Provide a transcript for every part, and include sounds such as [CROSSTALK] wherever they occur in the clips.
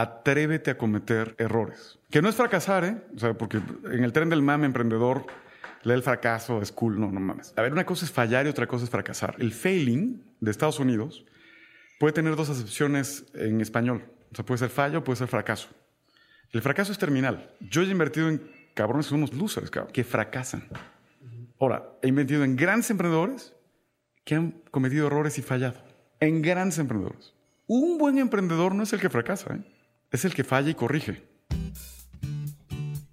atrévete a cometer errores. Que no es fracasar, ¿eh? O sea, porque en el tren del mame emprendedor, lee el fracaso, es cool, no, no mames. A ver, una cosa es fallar y otra cosa es fracasar. El failing de Estados Unidos puede tener dos acepciones en español. O sea, puede ser fallo, puede ser fracaso. El fracaso es terminal. Yo he invertido en cabrones que somos losers, cabrón, que fracasan. Ahora, he invertido en grandes emprendedores que han cometido errores y fallado. En grandes emprendedores. Un buen emprendedor no es el que fracasa, ¿eh? Es el que falla y corrige.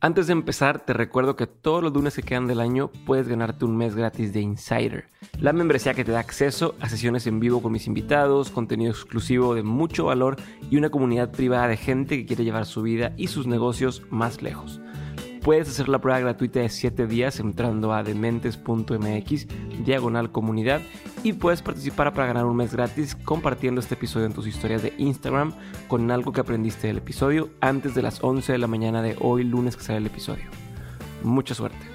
Antes de empezar, te recuerdo que todos los lunes que quedan del año puedes ganarte un mes gratis de Insider, la membresía que te da acceso a sesiones en vivo con mis invitados, contenido exclusivo de mucho valor y una comunidad privada de gente que quiere llevar su vida y sus negocios más lejos. Puedes hacer la prueba gratuita de 7 días entrando a dementes.mx, diagonal comunidad, y puedes participar para ganar un mes gratis compartiendo este episodio en tus historias de Instagram con algo que aprendiste del episodio antes de las 11 de la mañana de hoy, lunes que sale el episodio. Mucha suerte.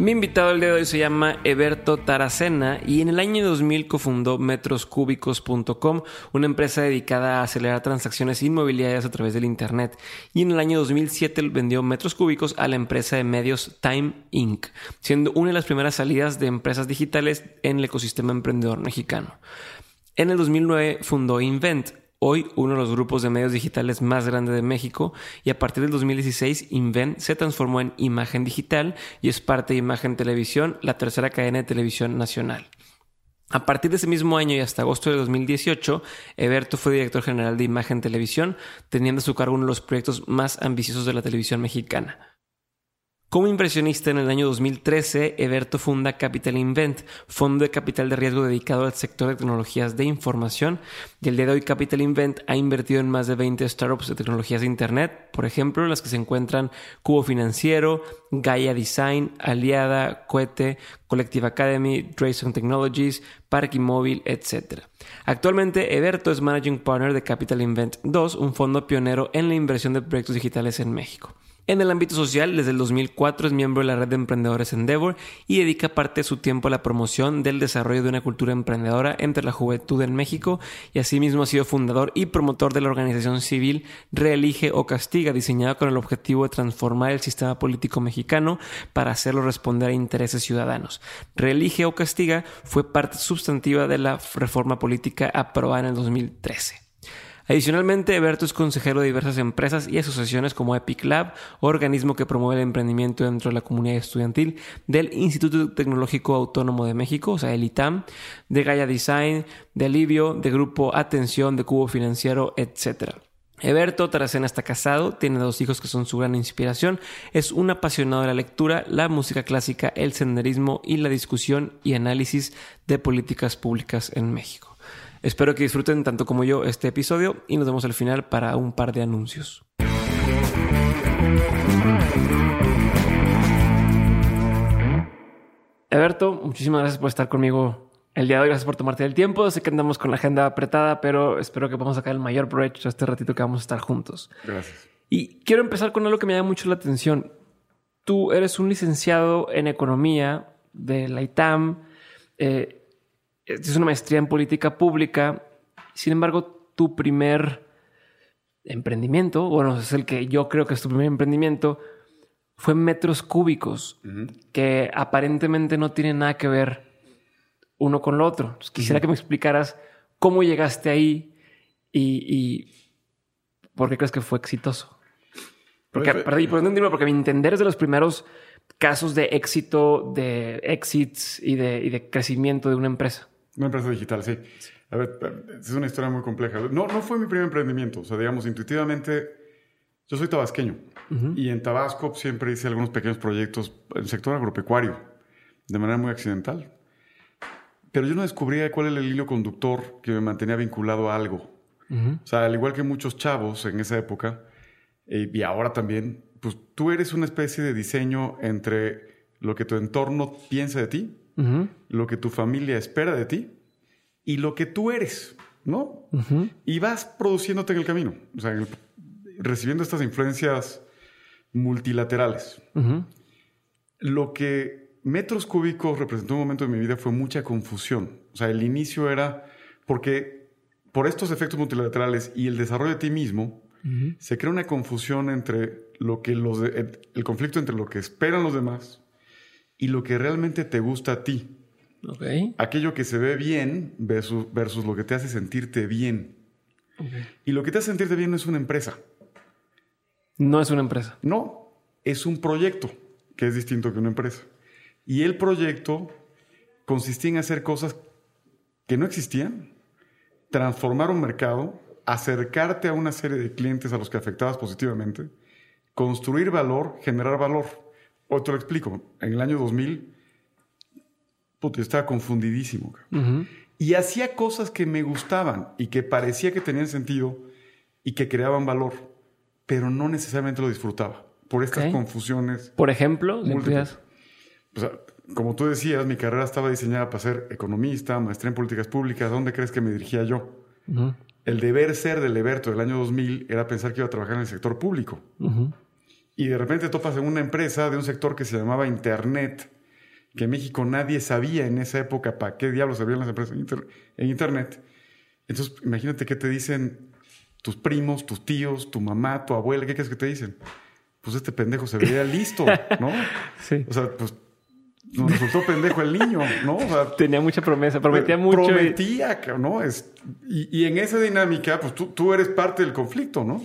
Mi invitado el día de hoy se llama Eberto Taracena y en el año 2000 cofundó metroscúbicos.com, una empresa dedicada a acelerar transacciones inmobiliarias a través del Internet. Y en el año 2007 vendió Metros Cúbicos a la empresa de medios Time Inc., siendo una de las primeras salidas de empresas digitales en el ecosistema emprendedor mexicano. En el 2009 fundó Invent, hoy uno de los grupos de medios digitales más grandes de México y a partir del 2016 Invent se transformó en Imagen Digital y es parte de Imagen Televisión, la tercera cadena de televisión nacional. A partir de ese mismo año y hasta agosto de 2018, Eberto fue director general de Imagen Televisión, teniendo a su cargo uno de los proyectos más ambiciosos de la televisión mexicana. Como inversionista en el año 2013, Eberto funda Capital Invent, fondo de capital de riesgo dedicado al sector de tecnologías de información. Y el día de hoy Capital Invent ha invertido en más de 20 startups de tecnologías de Internet, por ejemplo, las que se encuentran Cubo Financiero, Gaia Design, Aliada, Cohete, Collective Academy, Drayson Technologies, Parque Móvil, etc. Actualmente, Eberto es Managing Partner de Capital Invent 2, un fondo pionero en la inversión de proyectos digitales en México. En el ámbito social, desde el 2004 es miembro de la red de emprendedores Endeavor y dedica parte de su tiempo a la promoción del desarrollo de una cultura emprendedora entre la juventud en México y asimismo ha sido fundador y promotor de la organización civil Reelige o Castiga, diseñada con el objetivo de transformar el sistema político mexicano para hacerlo responder a intereses ciudadanos. Reelige o Castiga fue parte sustantiva de la reforma política aprobada en el 2013. Adicionalmente, Eberto es consejero de diversas empresas y asociaciones como Epic Lab, organismo que promueve el emprendimiento dentro de la comunidad estudiantil del Instituto Tecnológico Autónomo de México, o sea, el ITAM, de Gaia Design, de Alivio, de Grupo Atención, de Cubo Financiero, etc. Eberto Taracena está casado, tiene dos hijos que son su gran inspiración, es un apasionado de la lectura, la música clásica, el senderismo y la discusión y análisis de políticas públicas en México. Espero que disfruten tanto como yo este episodio y nos vemos al final para un par de anuncios. Eberto, muchísimas gracias por estar conmigo el día de hoy. Gracias por tomarte el tiempo. Sé que andamos con la agenda apretada, pero espero que podamos sacar el mayor provecho este ratito que vamos a estar juntos. Gracias. Y quiero empezar con algo que me llama mucho la atención. Tú eres un licenciado en economía de la ITAM. Eh, es una maestría en política pública. Sin embargo, tu primer emprendimiento, bueno, es el que yo creo que es tu primer emprendimiento, fue metros cúbicos, que aparentemente no tienen nada que ver uno con lo otro. quisiera que me explicaras cómo llegaste ahí y, por qué crees que fue exitoso. Porque, pues, perdí, por porque mi entender es de los primeros casos de éxito, de exits y de, y de crecimiento de una empresa. Una empresa digital, sí. A ver, es una historia muy compleja. No, no fue mi primer emprendimiento. O sea, digamos, intuitivamente, yo soy tabasqueño. Y en Tabasco siempre hice algunos pequeños proyectos en el sector agropecuario, de manera muy accidental. pero yo no descubría cuál era el hilo conductor que me mantenía vinculado a algo. O sea, al igual que muchos chavos en esa época, eh, y ahora también, pues tú eres una especie de diseño entre lo que tu entorno piensa de ti, lo que tu familia espera de ti y lo que tú eres, ¿no? Y vas produciéndote en el camino, o sea, recibiendo estas influencias multilaterales. Lo que metros cúbicos representó un momento de mi vida fue mucha confusión. O sea, el inicio era porque por estos efectos multilaterales y el desarrollo de ti mismo, se crea una confusión entre lo que los el, conflicto entre lo que esperan los demás y lo que realmente te gusta a ti. Aquello que se ve bien versus, versus, lo que te hace sentirte bien. Y lo que te hace sentirte bien no es una empresa. No es una empresa. No, es un proyecto, que es distinto que una empresa. Y el proyecto consistía en hacer cosas que no existían, transformar un mercado, acercarte a una serie de clientes a los que afectabas positivamente, construir valor, generar valor. O te lo explico, en el año 2000, yo estaba confundidísimo. Y hacía cosas que me gustaban y que parecía que tenían sentido y que creaban valor, pero no necesariamente lo disfrutaba por estas confusiones. Por ejemplo, o sea, como tú decías, mi carrera estaba diseñada para ser economista, maestría en políticas públicas. ¿Dónde crees que me dirigía yo? El deber ser del Leberto del año 2000 era pensar que iba a trabajar en el sector público. Y de repente topas en una empresa de un sector que se llamaba Internet, que en México nadie sabía en esa época para qué diablos sabían las empresas en Internet. Entonces, imagínate qué te dicen tus primos, tus tíos, tu mamá, tu abuela, ¿qué crees que te dicen? Pues este pendejo se veía listo, ¿no? [LAUGHS] Sí. O sea, pues nos resultó pendejo el niño, ¿no? Tenía mucha promesa, prometía mucho. Prometía, ¿no? Es, y, en esa dinámica, pues tú, tú eres parte del conflicto, ¿no?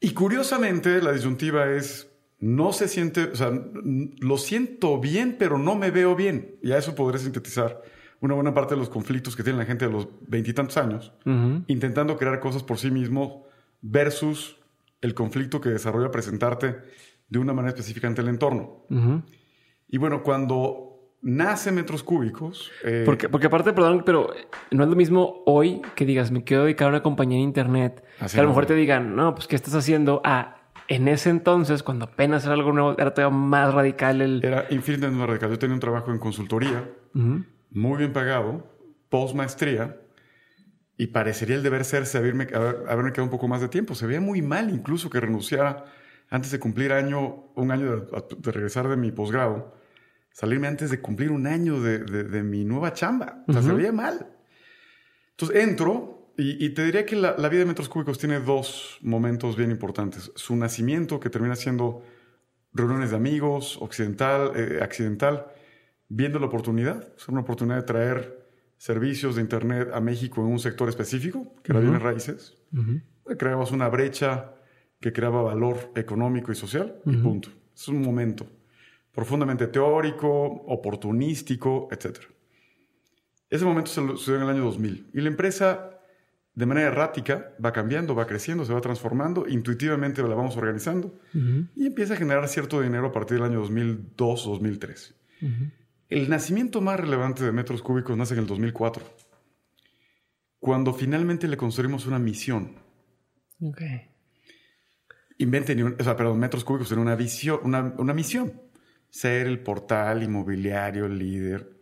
Y curiosamente, la disyuntiva es, no se siente, o sea, lo siento bien, pero no me veo bien. Y a eso podré sintetizar una buena parte de los conflictos que tiene la gente de los veintitantos años, intentando crear cosas por sí mismo versus el conflicto que desarrolla presentarte de una manera específica ante el entorno. Y bueno, cuando nace metros cúbicos... Eh, porque, porque aparte, perdón, pero no es lo mismo hoy que digas, me quiero dedicar a una compañía en Internet, que a lo mejor te digan, no, pues, ¿qué estás haciendo? Ah, en ese entonces, cuando apenas era algo nuevo, era todavía más radical el... Era infinitamente más radical. Yo tenía un trabajo en consultoría, muy bien pagado, post maestría, y parecería el deber ser haberme, haberme quedado un poco más de tiempo. Se veía muy mal incluso que renunciara antes de cumplir año, un año de, regresar de mi posgrado, salirme antes de cumplir un año de, mi nueva chamba. O sea, se veía mal. Entonces entro y, te diría que la, vida de metros cúbicos tiene dos momentos bien importantes. Su nacimiento, que termina siendo reuniones de amigos, occidental, eh, accidental, viendo la oportunidad, o una oportunidad de traer servicios de Internet a México en un sector específico, que era bienes raíces. Creamos una brecha que creaba valor económico y social, y punto. Es un momento profundamente teórico, oportunístico, etc. Ese momento se sucedió en el año 2000 y la empresa de manera errática va cambiando, va creciendo, se va transformando, intuitivamente la vamos organizando y empieza a generar cierto dinero a partir del año 2002-2003. El nacimiento más relevante de metros cúbicos nace en el 2004, cuando finalmente le construimos una misión. Okay inventen, o sea, perdón, metros cúbicos en una visión, una, misión. Ser el portal inmobiliario, el líder.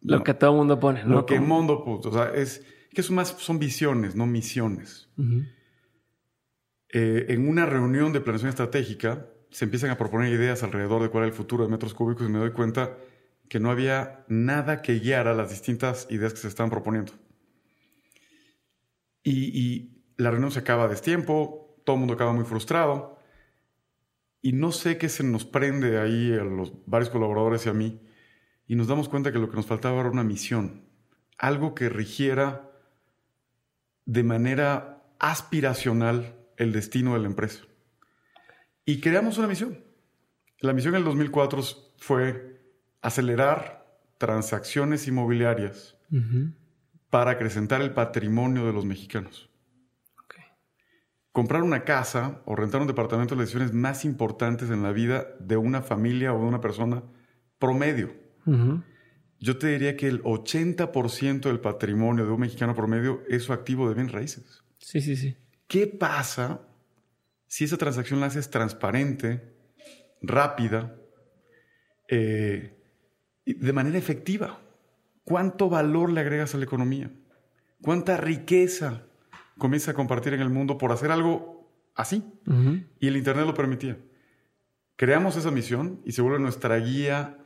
lo que todo el mundo pone, ¿no? Lo que el mundo puso. O sea, es que son más son visiones, no misiones. Eh, en una reunión de planeación estratégica se empiezan a proponer ideas alrededor de cuál era el futuro de metros cúbicos y me doy cuenta que no había nada que guiara las distintas ideas que se estaban proponiendo. Y, y la reunión se acaba a destiempo, todo el mundo acaba muy frustrado. Y no sé qué se nos prende ahí a los varios colaboradores y a mí. Y nos damos cuenta que lo que nos faltaba era una misión. Algo que rigiera de manera aspiracional el destino de la empresa. Y creamos una misión. La misión en el 2004 fue acelerar transacciones inmobiliarias para acrecentar el patrimonio de los mexicanos comprar una casa o rentar un departamento las decisiones más importantes en la vida de una familia o de una persona promedio. yo te diría que el 80% del patrimonio de un mexicano promedio es su activo de bienes raíces. Sí, sí, sí. ¿Qué pasa si esa transacción la haces transparente, rápida, eh, de manera efectiva? ¿Cuánto valor le agregas a la economía? ¿Cuánta riqueza comienza a compartir en el mundo por hacer algo así? Y el Internet lo permitía. Creamos esa misión y se vuelve nuestra guía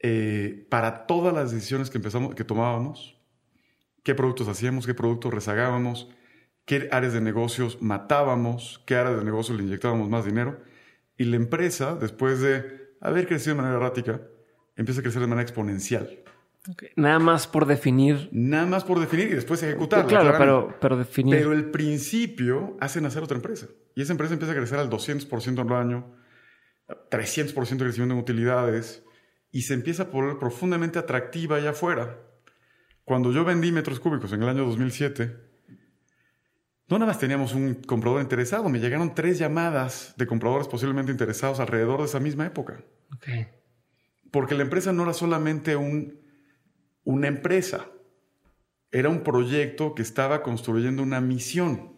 eh, para todas las decisiones que, empezamos, que tomábamos. ¿Qué productos hacíamos? ¿Qué productos rezagábamos? ¿Qué áreas de negocios matábamos? ¿Qué áreas de negocios le inyectábamos más dinero? Y la empresa, después de haber crecido de manera errática, empieza a crecer de manera exponencial. Nada más por definir. Nada más por definir y después ejecutar. Claro, pero, pero definir. Pero el principio hace nacer otra empresa. Y esa empresa empieza a crecer al 200% al año, 300% de crecimiento en utilidades, y se empieza a poner profundamente atractiva allá afuera. Cuando yo vendí metros cúbicos en el año 2007, no nada más teníamos un comprador interesado, me llegaron tres llamadas de compradores posiblemente interesados alrededor de esa misma época. Porque la empresa no era solamente un una empresa. Era un proyecto que estaba construyendo una misión.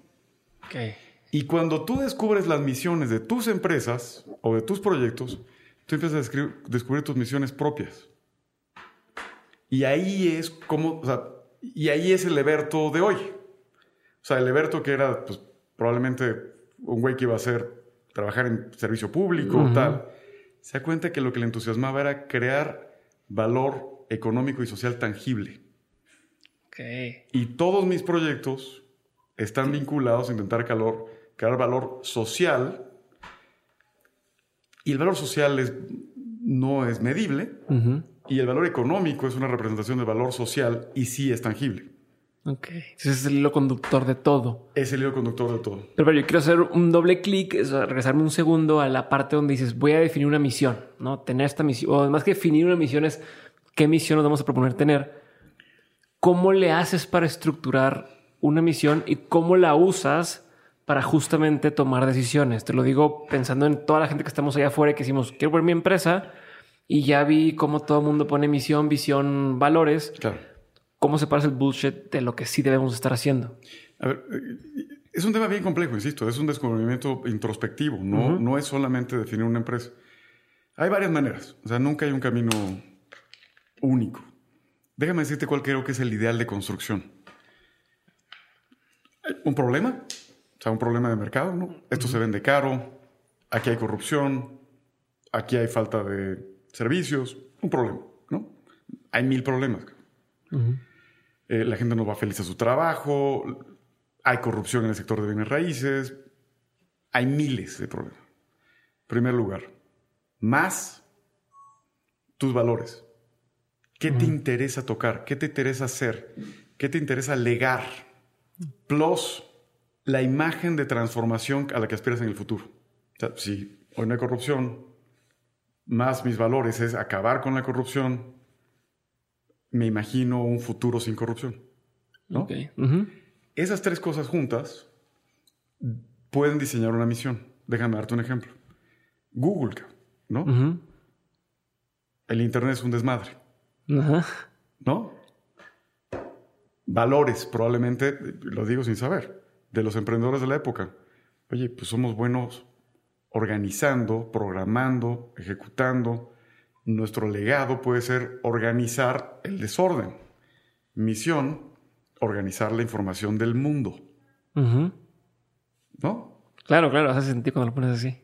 Y cuando tú descubres las misiones de tus empresas o de tus proyectos, tú empiezas a descubrir tus misiones propias. Y ahí es como, y ahí es el Eberto de hoy. O sea, el Eberto que era pues, probablemente un güey que iba a hacer, trabajar en servicio público o tal, se da cuenta que lo que le entusiasmaba era crear valor económico y social tangible. Y todos mis proyectos están vinculados a intentar calor, crear valor social. Y el valor social es, no es medible. Y el valor económico es una representación del valor social y sí es tangible. Ok. Ese es el hilo conductor de todo. Es el hilo conductor de todo. Pero, yo quiero hacer un doble clic, regresarme un segundo a la parte donde dices, voy a definir una misión, ¿no? Tener esta misión, o más que definir una misión es qué misión nos vamos a proponer tener, cómo le haces para estructurar una misión y cómo la usas para justamente tomar decisiones. Te lo digo pensando en toda la gente que estamos allá afuera y que decimos, quiero ver mi empresa y ya vi cómo todo el mundo pone misión, visión, valores. Claro. ¿Cómo se parece el bullshit de lo que sí debemos estar haciendo? A ver, es un tema bien complejo, insisto, es un descubrimiento introspectivo, no, no es solamente definir una empresa. Hay varias maneras, o sea, nunca hay un camino único. Déjame decirte cuál creo que es el ideal de construcción. Un problema, o sea, un problema de mercado, ¿no? Esto se vende caro, aquí hay corrupción, aquí hay falta de servicios, un problema, ¿no? Hay mil problemas. Eh, la gente no va feliz a su trabajo, hay corrupción en el sector de bienes raíces, hay miles de problemas. primer lugar, más tus valores. ¿Qué te interesa tocar? ¿Qué te interesa hacer? ¿Qué te interesa legar? Plus la imagen de transformación a la que aspiras en el futuro. O sea, si hoy no hay corrupción, más mis valores es acabar con la corrupción, me imagino un futuro sin corrupción. ¿no? Esas tres cosas juntas pueden diseñar una misión. Déjame darte un ejemplo. Google, ¿no? El Internet es un desmadre. ¿No? Valores, probablemente, lo digo sin saber, de los emprendedores de la época. Oye, pues somos buenos organizando, programando, ejecutando. Nuestro legado puede ser organizar el desorden. Misión, organizar la información del mundo. ¿No? Claro, claro, hace sentido cuando lo pones así.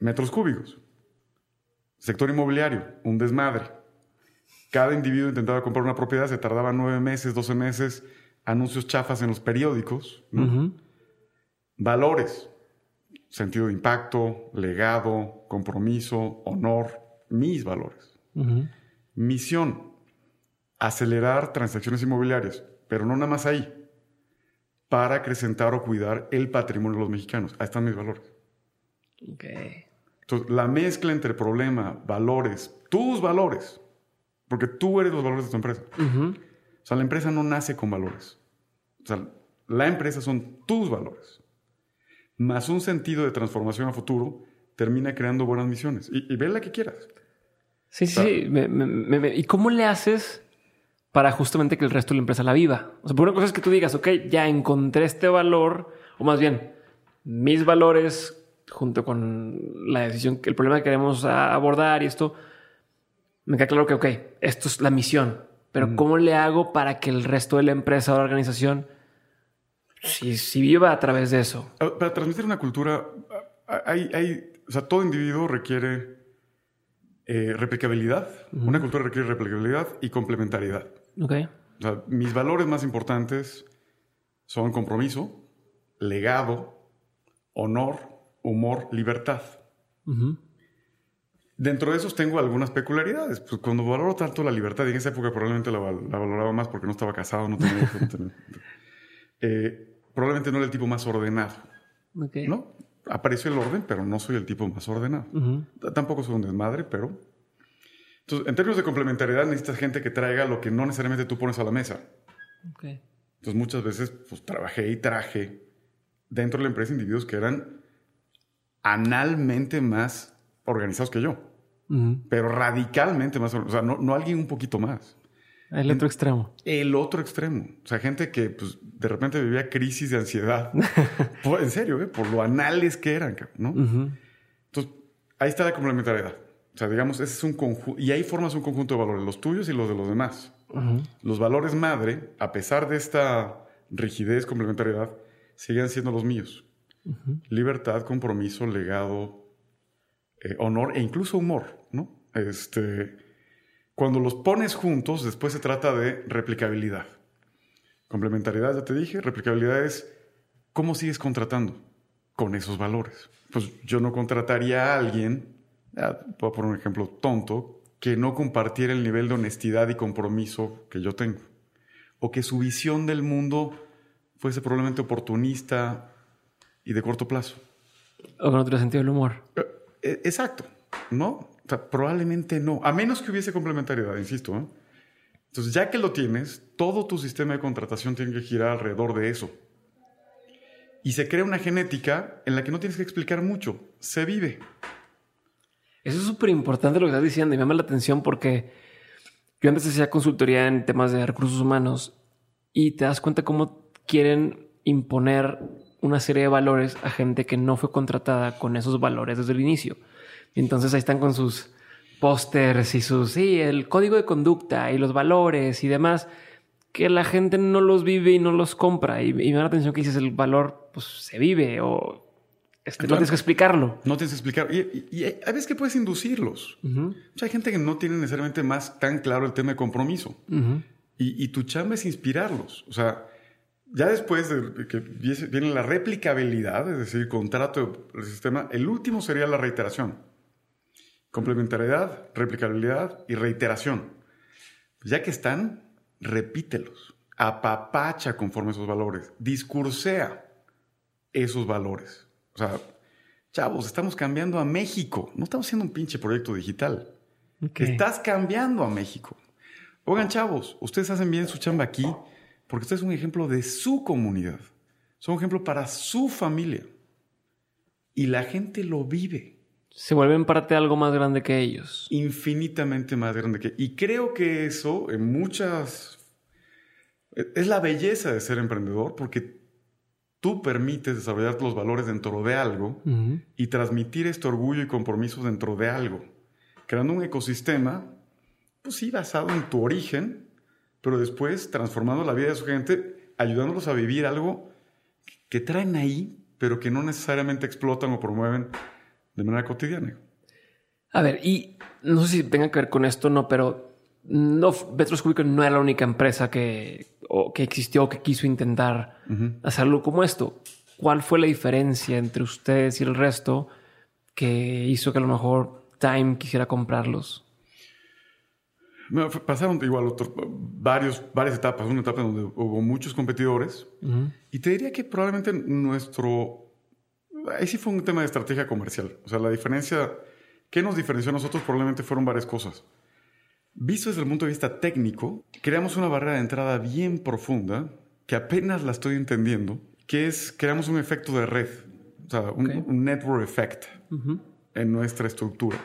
Metros cúbicos. Sector inmobiliario, un desmadre. Cada individuo intentaba comprar una propiedad, se tardaba nueve meses, doce meses, anuncios chafas en los periódicos. Valores, sentido de impacto, legado, compromiso, honor, mis valores. Misión, acelerar transacciones inmobiliarias, pero no nada más ahí, para acrecentar o cuidar el patrimonio de los mexicanos. Ahí están mis valores. Entonces, la mezcla entre problema, valores, tus valores, porque tú eres los valores de tu empresa. O sea, la empresa no nace con valores. O sea, la empresa son tus valores. Más un sentido de transformación a futuro termina creando buenas misiones. Y, ve la que quieras. Sí, sí, ¿Y cómo le haces para justamente que el resto de la empresa la viva? O sea, por una cosa es que tú digas, ok, ya encontré este valor, o más bien, mis valores junto con la decisión, el problema que queremos abordar y esto, me queda claro que, ok, esto es la misión, pero ¿cómo le hago para que el resto de la empresa o la organización si, viva a través de eso? Ah, para transmitir una cultura, ah, hay, hay o sea, todo individuo requiere eh, replicabilidad. Una cultura requiere replicabilidad y complementariedad. Ok. O sea, mis valores más importantes son compromiso, legado, honor, humor, libertad. Dentro de esos tengo algunas peculiaridades. Pues cuando valoro tanto la libertad, y en esa época probablemente la, valoraba más porque no estaba casado, no tenía hijos. [LAUGHS] Eh, probablemente no era el tipo más ordenado. ¿No? Apareció el orden, pero no soy el tipo más ordenado. Tampoco soy un desmadre, pero... Entonces, en términos de complementariedad, necesitas gente que traiga lo que no necesariamente tú pones a la mesa. Entonces, muchas veces, pues, trabajé y traje dentro de la empresa individuos que eran analmente más organizados que yo, pero radicalmente más, o sea, no, alguien un poquito más. El otro extremo. El otro extremo. O sea, gente que pues, de repente vivía crisis de ansiedad. [LAUGHS] en serio, ¿eh? por lo anales que eran, ¿no? Entonces, ahí está la complementariedad. O sea, digamos, ese es un conjunto. Y ahí formas un conjunto de valores, los tuyos y los de los demás. Los valores madre, a pesar de esta rigidez, complementariedad, siguen siendo los míos. Libertad, compromiso, legado, eh, honor e incluso humor. Este, cuando los pones juntos, después se trata de replicabilidad. Complementariedad, ya te dije, replicabilidad es cómo sigues contratando con esos valores. Pues yo no contrataría a alguien, puedo poner un ejemplo tonto, que no compartiera el nivel de honestidad y compromiso que yo tengo. O que su visión del mundo fuese probablemente oportunista, y de corto plazo. O con otro sentido del humor. Eh, exacto, ¿no? Probablemente no, a menos que hubiese complementariedad, insisto. ¿eh? Entonces, ya que lo tienes, todo tu sistema de contratación tiene que girar alrededor de eso. Y se crea una genética en la que no tienes que explicar mucho, se vive. Eso es súper importante lo que estás diciendo y me llama la atención porque yo antes hacía consultoría en temas de recursos humanos y te das cuenta cómo quieren imponer una serie de valores a gente que no fue contratada con esos valores desde el inicio. Entonces ahí están con sus pósters y sus, sí, el código de conducta y los valores y demás, que la gente no los vive y no los compra. Y, me da la atención que dices, el valor pues se vive o este, no tienes que explicarlo. No tienes que explicar. Y, hay veces que puedes inducirlos. hay gente que no tiene necesariamente más tan claro el tema de compromiso. y, y, tu chamba es inspirarlos. O sea, ya después de que viene la replicabilidad, es decir, contrato del sistema, el último sería la reiteración. Complementariedad, replicabilidad y reiteración. Ya que están, repítelos. Apapacha conforme esos valores. Discursea esos valores. O sea, chavos, estamos cambiando a México. No estamos haciendo un pinche proyecto digital. Estás cambiando a México. Oigan, chavos, ustedes hacen bien su chamba aquí porque usted es un ejemplo de su comunidad. Son un ejemplo para su familia. Y la gente lo vive. Se vuelven parte de algo más grande que ellos. Infinitamente más grande que... Y creo que eso en muchas... Es la belleza de ser emprendedor porque tú permites desarrollar los valores dentro de algo y transmitir este orgullo y compromiso dentro de algo, creando un ecosistema, pues sí, basado en tu origen, pero después transformando la vida de su gente, ayudándolos a vivir algo que traen ahí, pero que no necesariamente explotan o promueven de manera cotidiana. A ver, y no sé si tenga que ver con esto o no, pero no, Cubico no era la única empresa que, que existió o que quiso intentar hacerlo como esto. ¿Cuál fue la diferencia entre ustedes y el resto que hizo que a lo mejor Time quisiera comprarlos? pasaron igual varios, varias etapas, una etapa donde hubo muchos competidores y te diría que probablemente nuestro... Ahí sí fue un tema de estrategia comercial. O sea, la diferencia, ¿qué nos diferenció a nosotros? Probablemente fueron varias cosas. Visto desde el punto de vista técnico, creamos una barrera de entrada bien profunda, que apenas la estoy entendiendo, que es, creamos un efecto de red, o sea, un, network effect en nuestra estructura.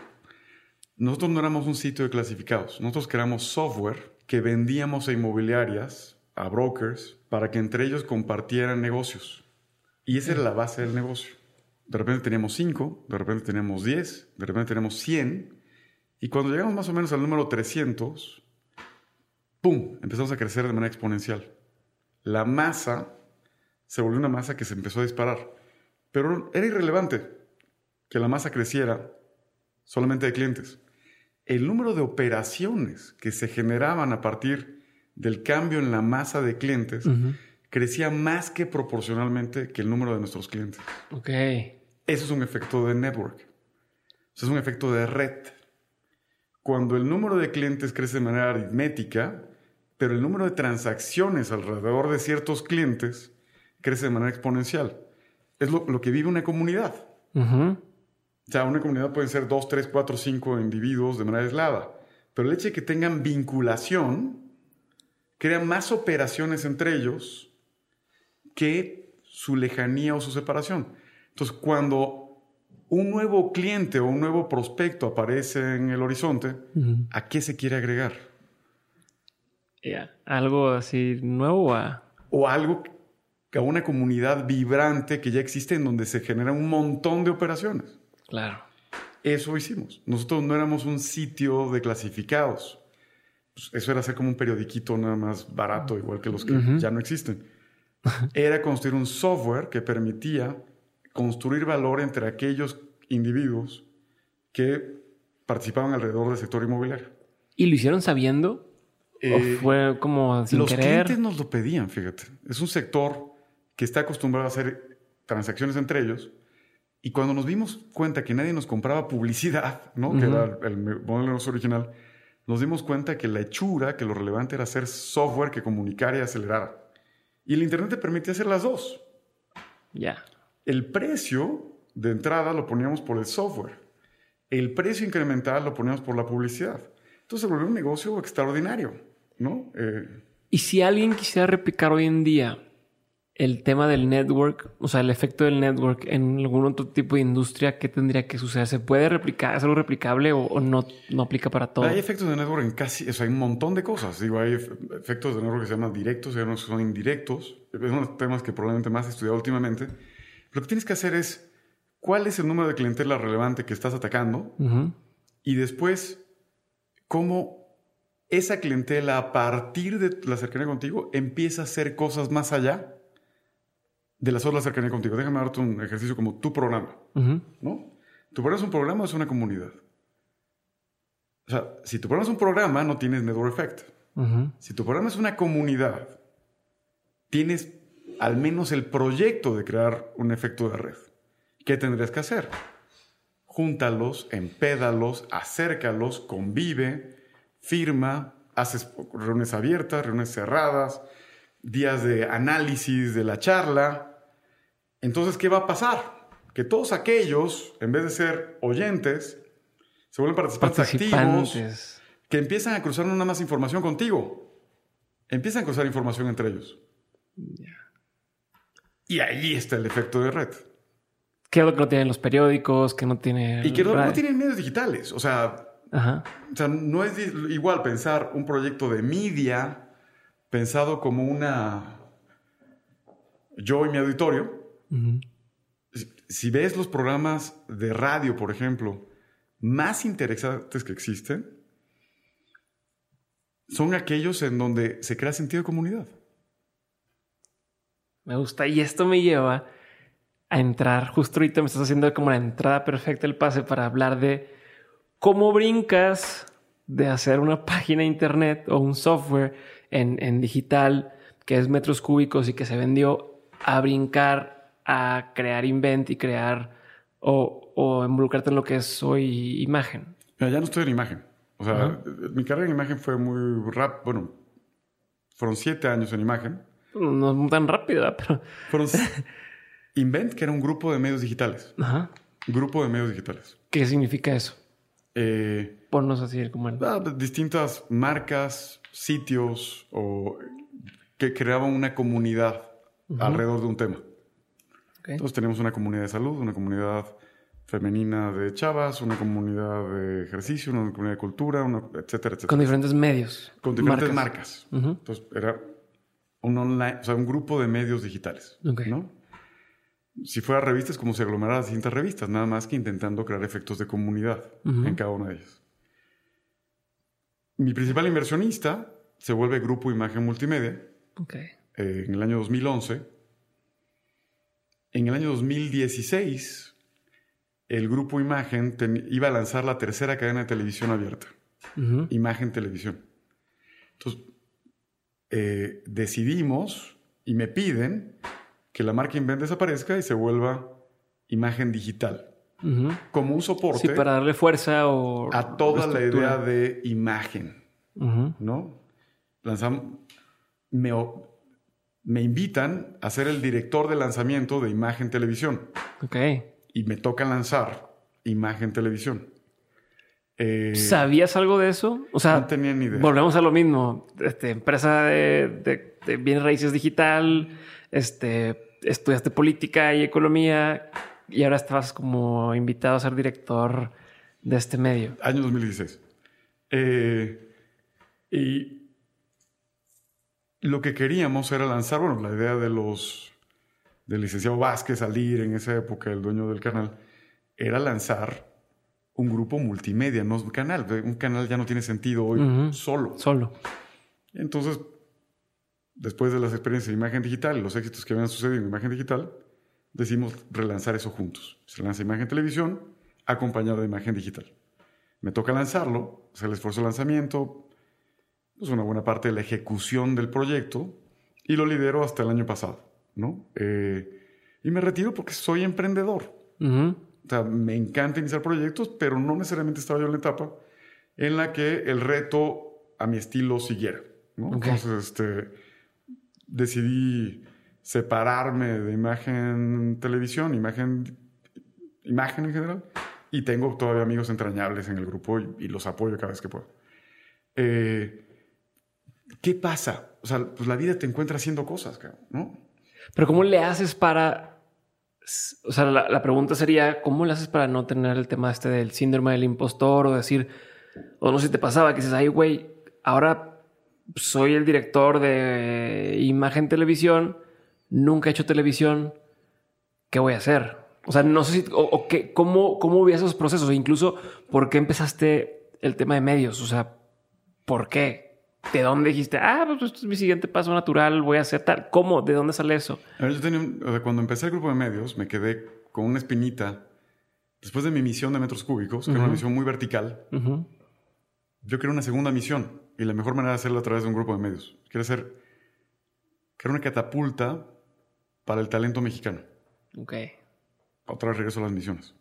nosotros no éramos un sitio de clasificados. Nosotros creamos software que vendíamos a inmobiliarias, a brokers, para que entre ellos compartieran negocios. Y esa era la base del negocio. De repente teníamos 5, de repente teníamos 10, de repente teníamos 100. Y cuando llegamos más o menos al número 300, ¡pum! Empezamos a crecer de manera exponencial. La masa se volvió una masa que se empezó a disparar. Pero era irrelevante que la masa creciera solamente de clientes. El número de operaciones que se generaban a partir del cambio en la masa de clientes crecía más que proporcionalmente que el número de nuestros clientes. Ok. Eso es un efecto de network. Eso es un efecto de red. Cuando el número de clientes crece de manera aritmética, pero el número de transacciones alrededor de ciertos clientes crece de manera exponencial. Es lo, que vive una comunidad. O sea, una comunidad puede ser dos, tres, cuatro, cinco individuos de manera aislada. Pero el hecho de que tengan vinculación crea más operaciones entre ellos que su lejanía o su separación. Entonces, cuando un nuevo cliente o un nuevo prospecto aparece en el horizonte, ¿a qué se quiere agregar? ¿Algo así nuevo? A... O algo a una comunidad vibrante que ya existe en donde se generan un montón de operaciones. Claro. Eso hicimos. Nosotros no éramos un sitio de clasificados. Pues, eso era hacer como un periodiquito nada más barato, igual que los que ya no existen. Era construir un software que permitía construir valor entre aquellos individuos que participaban alrededor del sector inmobiliario. ¿Y lo hicieron sabiendo? ¿O eh, fue como sin los querer? Los clientes nos lo pedían, fíjate. Es un sector que está acostumbrado a hacer transacciones entre ellos. Y cuando nos dimos cuenta que nadie nos compraba publicidad, ¿no? que era el modelo original, nos dimos cuenta que la hechura, que lo relevante era hacer software que comunicara y acelerara. Y el Internet te permite hacer las dos. Ya. El precio de entrada lo poníamos por el software. El precio incremental lo poníamos por la publicidad. Entonces se volvió un negocio extraordinario, ¿no? Eh, y si alguien quisiera replicar hoy en día el tema del network, o sea, el efecto del network en algún otro tipo de industria, ¿qué tendría que suceder? ¿Se puede replicar? ¿Es algo replicable o, no, no aplica para todo? Hay efectos de network en casi, o sea, hay un montón de cosas. Digo, hay efectos de network que se llaman directos y otros que son indirectos. Es uno de los temas que probablemente más he estudiado últimamente. Lo que tienes que hacer es, ¿cuál es el número de clientela relevante que estás atacando? Y después, ¿cómo esa clientela a partir de la cercanía contigo empieza a hacer cosas más allá? de las la cercanía contigo. Déjame darte un ejercicio como tu programa. ¿no? Tu programa es un programa o es una comunidad. O sea, si tu programa es un programa, no tienes network effect. Si tu programa es una comunidad, tienes al menos el proyecto de crear un efecto de red. ¿Qué tendrías que hacer? Júntalos, empédalos, acércalos, convive, firma, haces reuniones abiertas, reuniones cerradas, días de análisis de la charla. Entonces, ¿qué va a pasar? Que todos aquellos, en vez de ser oyentes, se vuelven participantes, activos, que empiezan a cruzar una más información contigo. Empiezan a cruzar información entre ellos. Y ahí está el efecto de red. ¿Qué es lo que no tienen los periódicos? Que no tiene. Y que no, tienen medios digitales. O sea, o sea, no es igual pensar un proyecto de media pensado como una... Yo y mi auditorio, si ves los programas de radio, por ejemplo, más interesantes que existen, son aquellos en donde se crea sentido de comunidad. Me gusta. Y esto me lleva a entrar, justo ahorita me estás haciendo como la entrada perfecta, el pase para hablar de cómo brincas de hacer una página de internet o un software en, digital, que es metros cúbicos y que se vendió, a brincar a crear invent y crear o, o involucrarte en lo que es hoy imagen. Ya, no estoy en imagen. O sea, mi carrera en imagen fue muy rápida. Bueno, fueron siete años en imagen. No tan rápida, pero. Fueron [LAUGHS] Invent, que era un grupo de medios digitales. Ajá. Grupo de medios digitales. ¿Qué significa eso? Eh, Ponnos así como en... Ah, distintas marcas, sitios o que creaban una comunidad alrededor de un tema. Entonces tenemos una comunidad de salud, una comunidad femenina de chavas, una comunidad de ejercicio, una comunidad de cultura, una, etcétera, etcétera. Con diferentes medios. Con diferentes marcas. Entonces, era un online, o sea, un grupo de medios digitales. ¿no? Si fuera revistas, como se aglomeraran distintas revistas, nada más que intentando crear efectos de comunidad en cada una de ellas. Mi principal inversionista se vuelve Grupo Imagen Multimedia eh, en el año 2011. En el año 2016, el Grupo Imagen iba a lanzar la tercera cadena de televisión abierta. Imagen Televisión. Entonces, eh, decidimos y me piden que la marca Invent desaparezca y se vuelva imagen digital. Como un soporte Sí, para darle fuerza o... a toda la idea de imagen. ¿no? Lanzamos, me, me invitan a ser el director de lanzamiento de Imagen Televisión Ok. y me toca lanzar Imagen Televisión. Eh, ¿Sabías algo de eso? O sea, no tenía ni idea. volvemos a lo mismo. Este, empresa de, de, de bienes raíces digital, este, estudiaste política y economía y ahora estabas como invitado a ser director de este medio. Año 2016. Eh, y lo que queríamos era lanzar, bueno, la idea de los del licenciado Vázquez salir en esa época, el dueño del canal, era lanzar un grupo multimedia, no un canal. Un canal ya no tiene sentido hoy solo. Solo. Entonces, después de las experiencias de imagen digital y los éxitos que habían sucedido en imagen digital, decidimos relanzar eso juntos. Se lanza imagen televisión acompañado de imagen digital. Me toca lanzarlo, hacer el esfuerzo de lanzamiento, pues una buena parte de la ejecución del proyecto y lo lidero hasta el año pasado, ¿no? Eh, y me retiro porque soy emprendedor. Ujú. O sea, me encanta iniciar proyectos, pero no necesariamente estaba yo en la etapa en la que el reto a mi estilo siguiera. Entonces, este, decidí separarme de imagen televisión, imagen, imagen en general, y tengo todavía amigos entrañables en el grupo y, y los apoyo cada vez que puedo. Eh, ¿Qué pasa? O sea, pues la vida te encuentra haciendo cosas, ¿no? Pero ¿cómo le haces para... O sea, la, la pregunta sería, ¿cómo le haces para no tener el tema este del síndrome del impostor o decir, o no sé si te pasaba, que dices, ay, güey, ahora soy el director de imagen televisión, nunca he hecho televisión, ¿qué voy a hacer? O sea, no sé si, o, qué, cómo, cómo vi esos procesos, e incluso por qué empezaste el tema de medios, o sea, ¿por qué? ¿De dónde dijiste, ah, pues esto es mi siguiente paso natural, voy a hacer tal? ¿Cómo? ¿De dónde sale eso? A ver, yo tenía un- o sea, cuando empecé el grupo de medios, me quedé con una espinita. Después de mi misión de metros cúbicos, que era una misión muy vertical, Ujú. yo quería una segunda misión. Y la mejor manera de hacerla a través de un grupo de medios. Quiero hacer. Quiero una catapulta para el talento mexicano. Ok. Otra vez regreso a las misiones.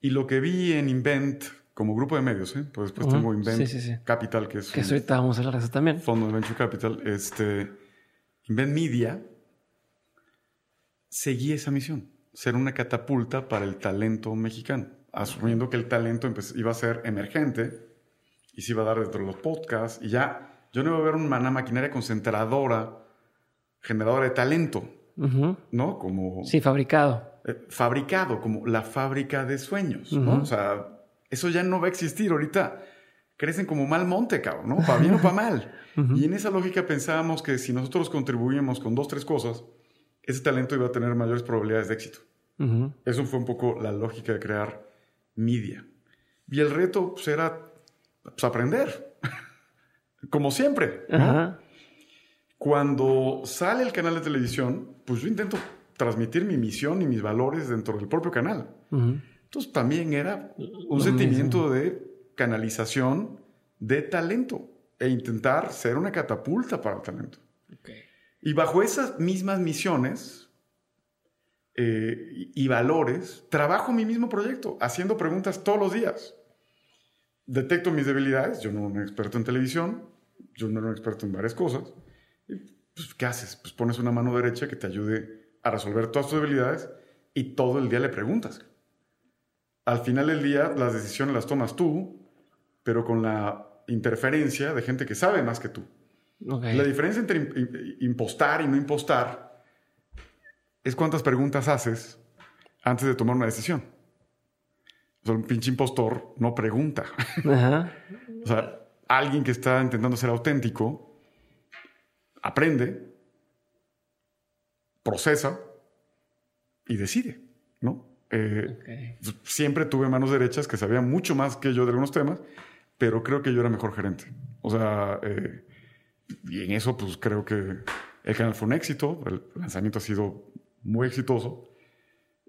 Y lo que vi en Invent, como grupo de medios, ¿eh? pues después tengo Invent Sí, sí, sí. Capital, que es Que ahorita vamos a hablar de eso también. fondo de Venture Capital, este, Invent Media, seguí esa misión, ser una catapulta para el talento mexicano, asumiendo que el talento empe- iba a ser emergente y se iba a dar dentro de los podcasts y ya, yo no iba a ver una, maquinaria concentradora, generadora de talento. ¿no? Como Sí, fabricado. eh, fabricado, como la fábrica de sueños, ¿no? O sea, eso ya no va a existir ahorita. Crecen como mal monte, cabrón, ¿no? Para bien o para mal. [LAUGHS] Y en esa lógica pensábamos que si nosotros contribuíamos con dos, tres cosas, ese talento iba a tener mayores probabilidades de éxito. Ujú. Eso fue un poco la lógica de crear media. Y el reto pues, era pues, aprender, [LAUGHS] como siempre. Cuando sale el canal de televisión, pues yo intento transmitir mi misión y mis valores dentro del propio canal. Entonces también era un sentimiento de canalización de talento e intentar ser una catapulta para el talento. Y bajo esas mismas misiones eh, y, valores, trabajo mi mismo proyecto, haciendo preguntas todos los días. Detecto mis debilidades, yo no era un experto en televisión, yo no era un experto en varias cosas. Y, pues, ¿Qué haces? Pues pones una mano derecha que te ayude a resolver todas tus debilidades y todo el día le preguntas. Al final del día, las decisiones las tomas tú, pero con la interferencia de gente que sabe más que tú. La diferencia entre im- im- impostar y no impostar es cuántas preguntas haces antes de tomar una decisión. O sea, un pinche impostor no pregunta. Ajá. o sea, alguien que está intentando ser auténtico aprende, procesa y decide, ¿no? Eh, siempre tuve manos derechas que sabían mucho más que yo de algunos temas, pero creo que yo era mejor gerente. O sea, eh, y en eso pues creo que el canal fue un éxito, el lanzamiento ha sido muy exitoso.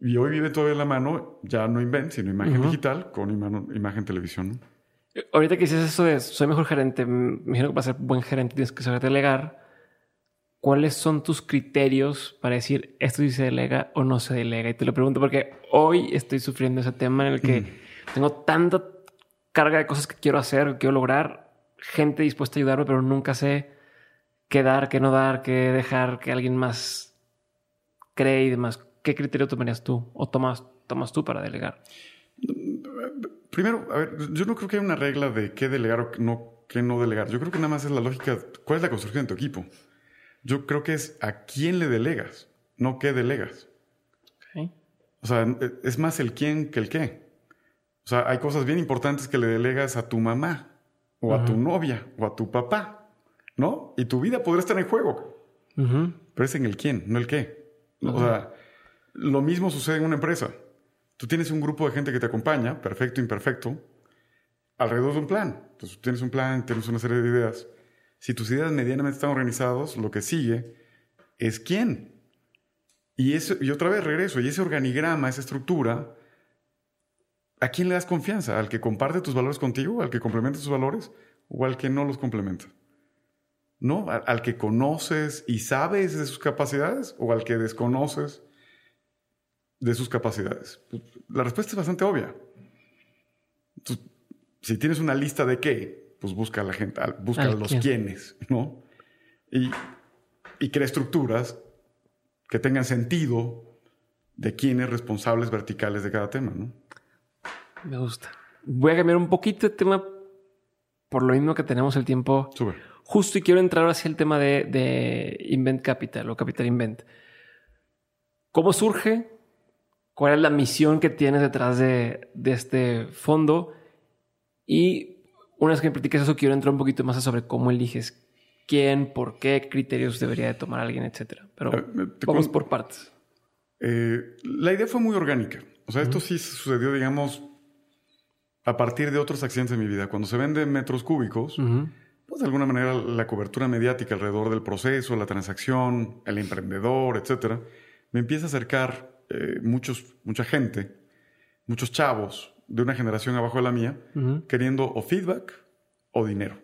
Y hoy vive todavía la mano, ya no invent, sino imagen digital con imagen televisión. Ahorita que dices eso de soy mejor gerente, me imagino que para ser buen gerente tienes que saber delegar. ¿Cuáles son tus criterios para decir esto sí se delega o no se delega? Y te lo pregunto porque hoy estoy sufriendo ese tema en el que tengo tanta carga de cosas que quiero hacer, que quiero lograr, gente dispuesta a ayudarme, pero nunca sé qué dar, qué no dar, qué dejar, que alguien más cree y demás. ¿Qué criterio tomarías tú o tomas, tomas tú para delegar? Primero, a ver, yo no creo que haya una regla de qué delegar o no, qué no delegar. Yo creo que nada más es la lógica, ¿cuál es la construcción de tu equipo? Yo creo que es a quién le delegas, no qué delegas. O sea, es más el quién que el qué. O sea, hay cosas bien importantes que le delegas a tu mamá, o a tu novia, o a tu papá, ¿no? Y tu vida podría estar en juego. Pero es en el quién, no el qué. O sea, lo mismo sucede en una empresa. Tú tienes un grupo de gente que te acompaña, perfecto, imperfecto, alrededor de un plan. Entonces, tienes un plan, tienes una serie de ideas. Si tus ideas medianamente están organizados, lo que sigue es quién. Y, eso, y otra vez regreso, y ese organigrama, esa estructura, ¿a quién le das confianza? ¿Al que comparte tus valores contigo? ¿Al que complementa tus valores? ¿O al que no los complementa? ¿No? ¿Al, que conoces y sabes de sus capacidades? ¿O al que desconoces de sus capacidades? Pues, la respuesta es bastante obvia. si tienes una lista de qué, pues busca a la gente, busca a los quiénes, ¿no? Y, y crea estructuras que tengan sentido de quiénes responsables verticales de cada tema, ¿no? Me gusta. Voy a cambiar un poquito de tema por lo mismo que tenemos el tiempo justo y quiero entrar hacia el tema de, de Invent Capital o Capital Invent. ¿Cómo surge? cuál es la misión que tienes detrás de, este fondo. Y una vez que me platiques eso, quiero entrar un poquito más sobre cómo eliges quién, por qué criterios debería de tomar alguien, etcétera. Pero vamos por partes. Eh, la idea fue muy orgánica. O sea, esto sí sucedió, digamos, a partir de otros accidentes de mi vida. Cuando se venden metros cúbicos, pues de alguna manera la cobertura mediática alrededor del proceso, la transacción, el emprendedor, etcétera, me empieza a acercar eh, muchos, mucha gente, muchos chavos de una generación abajo de la mía, queriendo o feedback o dinero.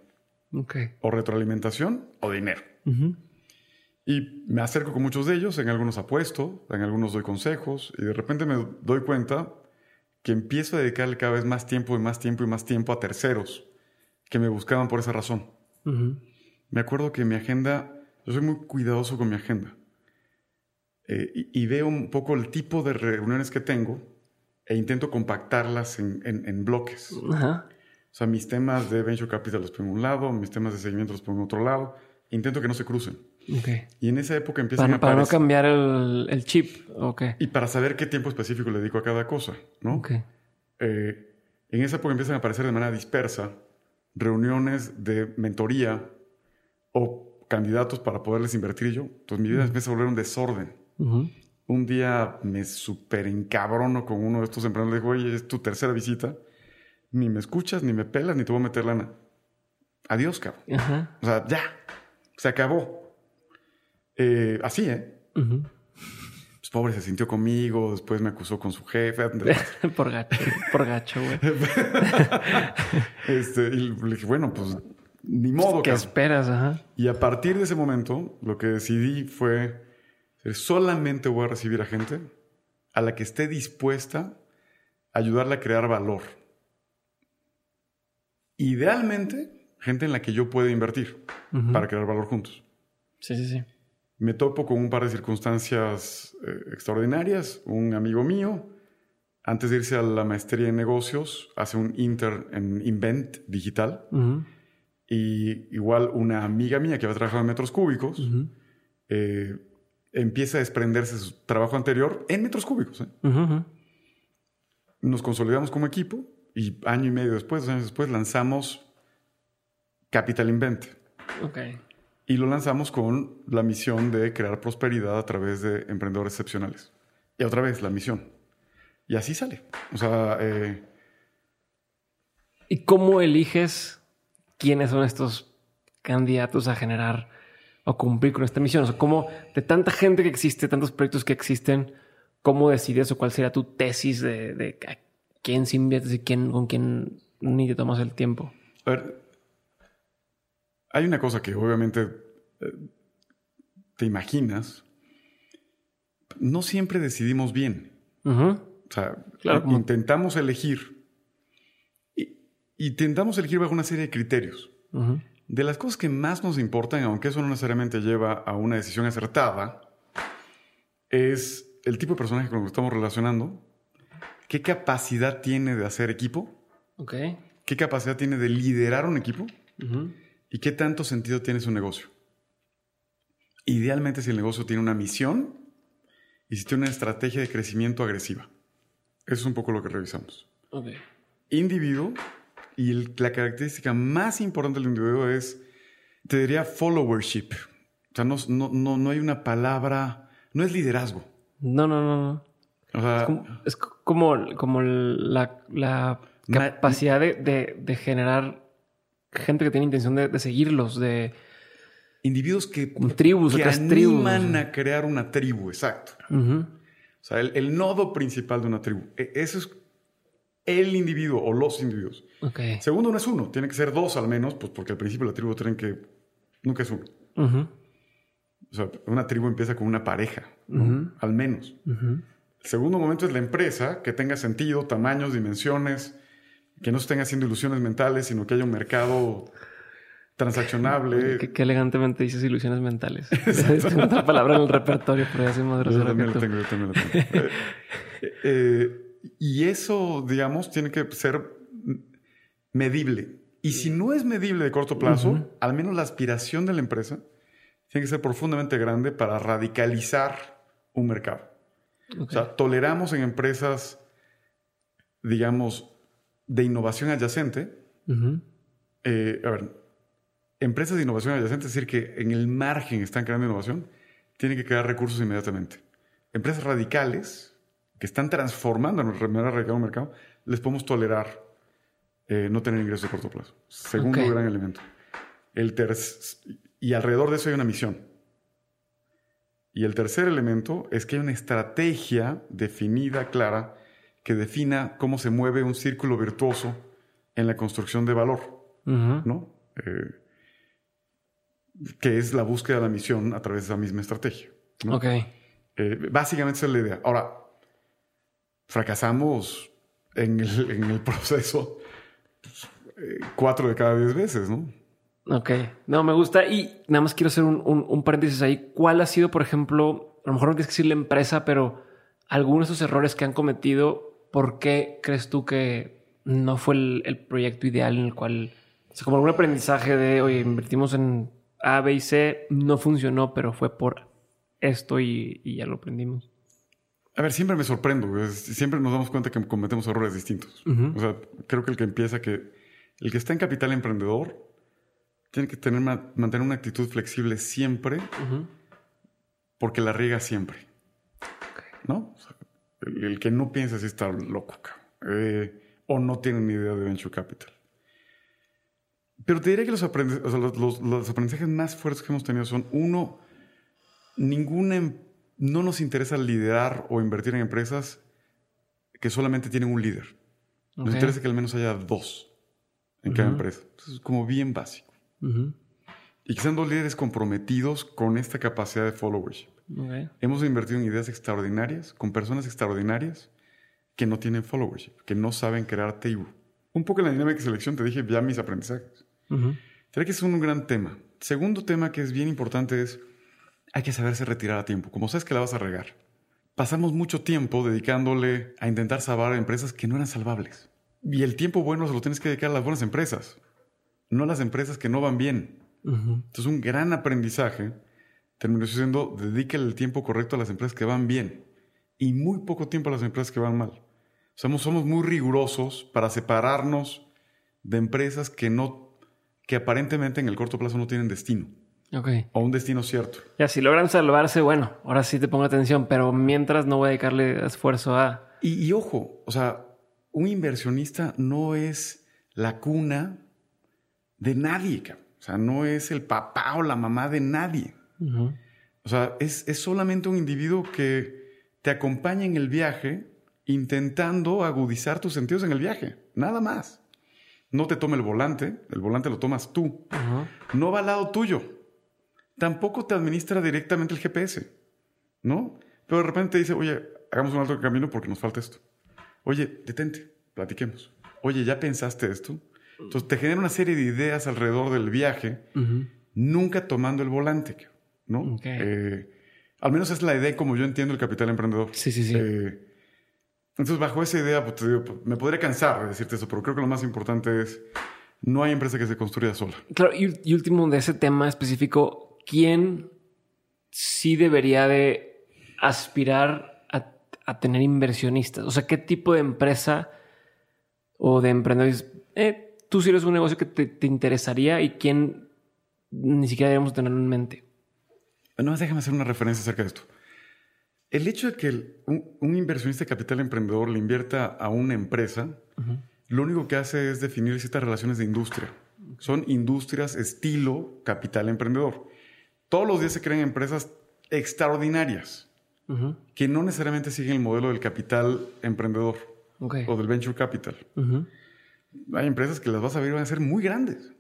O retroalimentación o dinero. Y me acerco con muchos de ellos, en algunos apuesto, en algunos doy consejos, y de repente me doy cuenta que empiezo a dedicarle cada vez más tiempo y más tiempo y más tiempo a terceros que me buscaban por esa razón. Me acuerdo que mi agenda, yo soy muy cuidadoso con mi agenda. Eh, y, veo un poco el tipo de reuniones que tengo e intento compactarlas en, en, bloques. O sea, mis temas de venture capital los pongo en un lado, mis temas de seguimiento los pongo en otro lado. Intento que no se crucen. Y en esa época empiezan para, a Para no cambiar el, el chip. Okay. Y para saber qué tiempo específico le dedico a cada cosa, ¿no? Eh, en esa época empiezan a aparecer de manera dispersa reuniones de mentoría o candidatos para poderles invertir yo. Entonces mi vida empieza a volver un desorden. Un día me súper encabrono con uno de estos emprendedores. Le digo, oye, es tu tercera visita. Ni me escuchas, ni me pelas, ni te voy a meter lana. Adiós, cabrón. O sea, ya. Se acabó. Eh, así, ¿eh? Pues pobre se sintió conmigo, después me acusó con su jefe. [LAUGHS] por gacho, por gacho, güey. [LAUGHS] este, y le dije, bueno, pues ni modo. ¿Qué esperas? Ajá. Y a partir de ese momento, lo que decidí fue solamente voy a recibir a gente a la que esté dispuesta a ayudarle a crear valor. Idealmente, gente en la que yo pueda invertir para crear valor juntos. Sí, sí, sí. Me topo con un par de circunstancias eh, extraordinarias. Un amigo mío, antes de irse a la maestría en negocios, hace un inter en Invent digital. Y igual una amiga mía que había trabajado en metros cúbicos, empieza a desprenderse su trabajo anterior en metros cúbicos. ¿eh? nos consolidamos como equipo y año y medio después, dos años después, lanzamos Capital Invent. Ok. Y lo lanzamos con la misión de crear prosperidad a través de emprendedores excepcionales. Y otra vez, la misión. Y así sale. O sea, eh, ¿Y cómo eliges quiénes son estos candidatos a generar o cumplir con esta misión? O sea, ¿cómo de tanta gente que existe, tantos proyectos que existen, cómo decides o cuál sería tu tesis de, de a quién se inviertes y quién, con quién ni te tomas el tiempo? a ver, hay una cosa que obviamente eh, te imaginas. No siempre decidimos bien. O sea, Claro, intentamos elegir. Y, y intentamos elegir bajo una serie de criterios. De las cosas que más nos importan, aunque eso no necesariamente lleva a una decisión acertada, es el tipo de personaje con el que estamos relacionando, qué capacidad tiene de hacer equipo, qué capacidad tiene de liderar un equipo y qué tanto sentido tiene su negocio. Idealmente si el negocio tiene una misión y si tiene una estrategia de crecimiento agresiva. Eso es un poco lo que revisamos. Individuo y el- la característica más importante del individuo es, te diría, followership. O sea, no, no, no, no hay una palabra, no es liderazgo. No, no, no, no. O sea, Como- es como, como la, la capacidad de, de- de generar gente que tiene intención de, de seguirlos, de individuos que, tribus, que otras tribus. animan a crear una tribu, exacto. O sea, el, el nodo principal de una tribu. E- Eso es el individuo o los individuos. Ok. Segundo, no es uno, tiene que ser dos al menos, pues porque al principio la tribu tienen que, nunca es uno. O sea, una tribu empieza con una pareja, al menos. El segundo momento es la empresa, que tenga sentido, tamaños, dimensiones, que no se estén haciendo ilusiones mentales, sino que haya un mercado transaccionable. Qué, qué elegantemente dices ilusiones mentales. [LAUGHS] [LAUGHS] Tengo otra palabra en el repertorio, pero ya soy más Yo también que lo tengo, yo también lo tengo. [LAUGHS] Eh, eh, y eso, digamos, tiene que ser medible. Y si no es medible de corto plazo, al menos la aspiración de la empresa tiene que ser profundamente grande para radicalizar un mercado. O sea, toleramos en empresas, digamos, de innovación adyacente. Eh, a ver, empresas de innovación adyacente, es decir, que en el margen están creando innovación, tienen que crear recursos inmediatamente. Empresas radicales que están transformando de manera radical un mercado, les podemos tolerar eh, no tener ingresos de corto plazo. Segundo gran elemento. El y alrededor de eso hay una misión. Y el tercer elemento es que hay una estrategia definida, clara, que defina cómo se mueve un círculo virtuoso en la construcción de valor. ¿no? Eh, que es la búsqueda de la misión a través de esa misma estrategia. ¿no? Ok. Eh, básicamente esa es la idea. Ahora, fracasamos en el, proceso eh, cuatro de cada diez veces, ¿no? Ok, no, me gusta. Y nada más quiero hacer un, un- paréntesis ahí. ¿Cuál ha sido, por ejemplo, a lo mejor no tienes que decir la empresa, pero algunos de esos errores que han cometido, ¿por qué crees tú que no fue el, proyecto ideal en el cual, o sea, como algún aprendizaje de, oye, invertimos en A, B y C, no funcionó, pero fue por esto y ya lo aprendimos? A ver, siempre me sorprendo. es- siempre nos damos cuenta que cometemos errores distintos. Ujú. O sea, creo que el que empieza que... El que está en capital emprendedor tiene que tener mantener una actitud flexible siempre Ujú. porque la riega siempre. ¿No? O sea, el, el que no piensa así está loco. Eh, o no tiene ni idea de venture capital. Pero te diría que los, o sea, los- los- los aprendizajes más fuertes que hemos tenido son, uno, ninguna, em- no nos interesa liderar o invertir en empresas que solamente tienen un líder. Nos interesa que al menos haya dos en cada empresa. Es como bien básico. Y que sean dos líderes comprometidos con esta capacidad de followership. Hemos invertido en ideas extraordinarias, con personas extraordinarias que no tienen followership, que no saben crear tribu. Un poco en la dinámica de selección te dije ya mis aprendizajes. Creo que es un gran tema. Segundo tema que es bien importante es hay que saberse retirar a tiempo. Como sabes que la vas a regar. Pasamos mucho tiempo dedicándole a intentar salvar a empresas que no eran salvables. Y el tiempo bueno se lo tienes que dedicar a las buenas empresas, no a las empresas que no van bien. Ujú. Entonces, un gran aprendizaje terminó siendo dedícale el tiempo correcto a las empresas que van bien y muy poco tiempo a las empresas que van mal. Somos, somos muy rigurosos para separarnos de empresas que no, que aparentemente en el corto plazo no tienen destino. Ok. O un destino cierto. Ya, si logran salvarse, bueno, ahora sí te pongo atención, pero mientras no voy a dedicarle esfuerzo a... Y, y ojo, o sea, un inversionista no es la cuna de nadie, cabrón. O sea, no es el papá o la mamá de nadie. O sea, es, es solamente un individuo que te acompaña en el viaje intentando agudizar tus sentidos en el viaje. Nada más. No te toma el volante, el volante lo tomas tú. No va al lado tuyo. Tampoco te administra directamente el GPS, ¿no? Pero de repente te dice, oye, hagamos un alto camino porque nos falta esto. Oye, detente, platiquemos. Oye, ¿ya pensaste esto? Entonces te genera una serie de ideas alrededor del viaje, nunca tomando el volante, ¿no? Eh, al menos es la idea como yo entiendo el capital emprendedor. Sí, sí, sí. Eh, entonces, bajo esa idea, pues, te digo, pues, me podría cansar de decirte eso, pero creo que lo más importante es, no hay empresa que se construya sola. Claro, y, y último de ese tema específico, ¿quién sí debería de aspirar a, a tener inversionistas? O sea, ¿qué tipo de empresa o de emprendedores? Eh, tú si eres un negocio que te, te interesaría y quién ni siquiera deberíamos tenerlo en mente. No, déjame hacer una referencia acerca de esto. El hecho de que el- un, un inversionista de capital emprendedor le invierta a una empresa, lo único que hace es definir ciertas relaciones de industria. Son industrias estilo capital emprendedor. Todos los días se crean empresas extraordinarias que no necesariamente siguen el modelo del capital emprendedor o del venture capital. Hay empresas que las vas a ver van a ser muy grandes.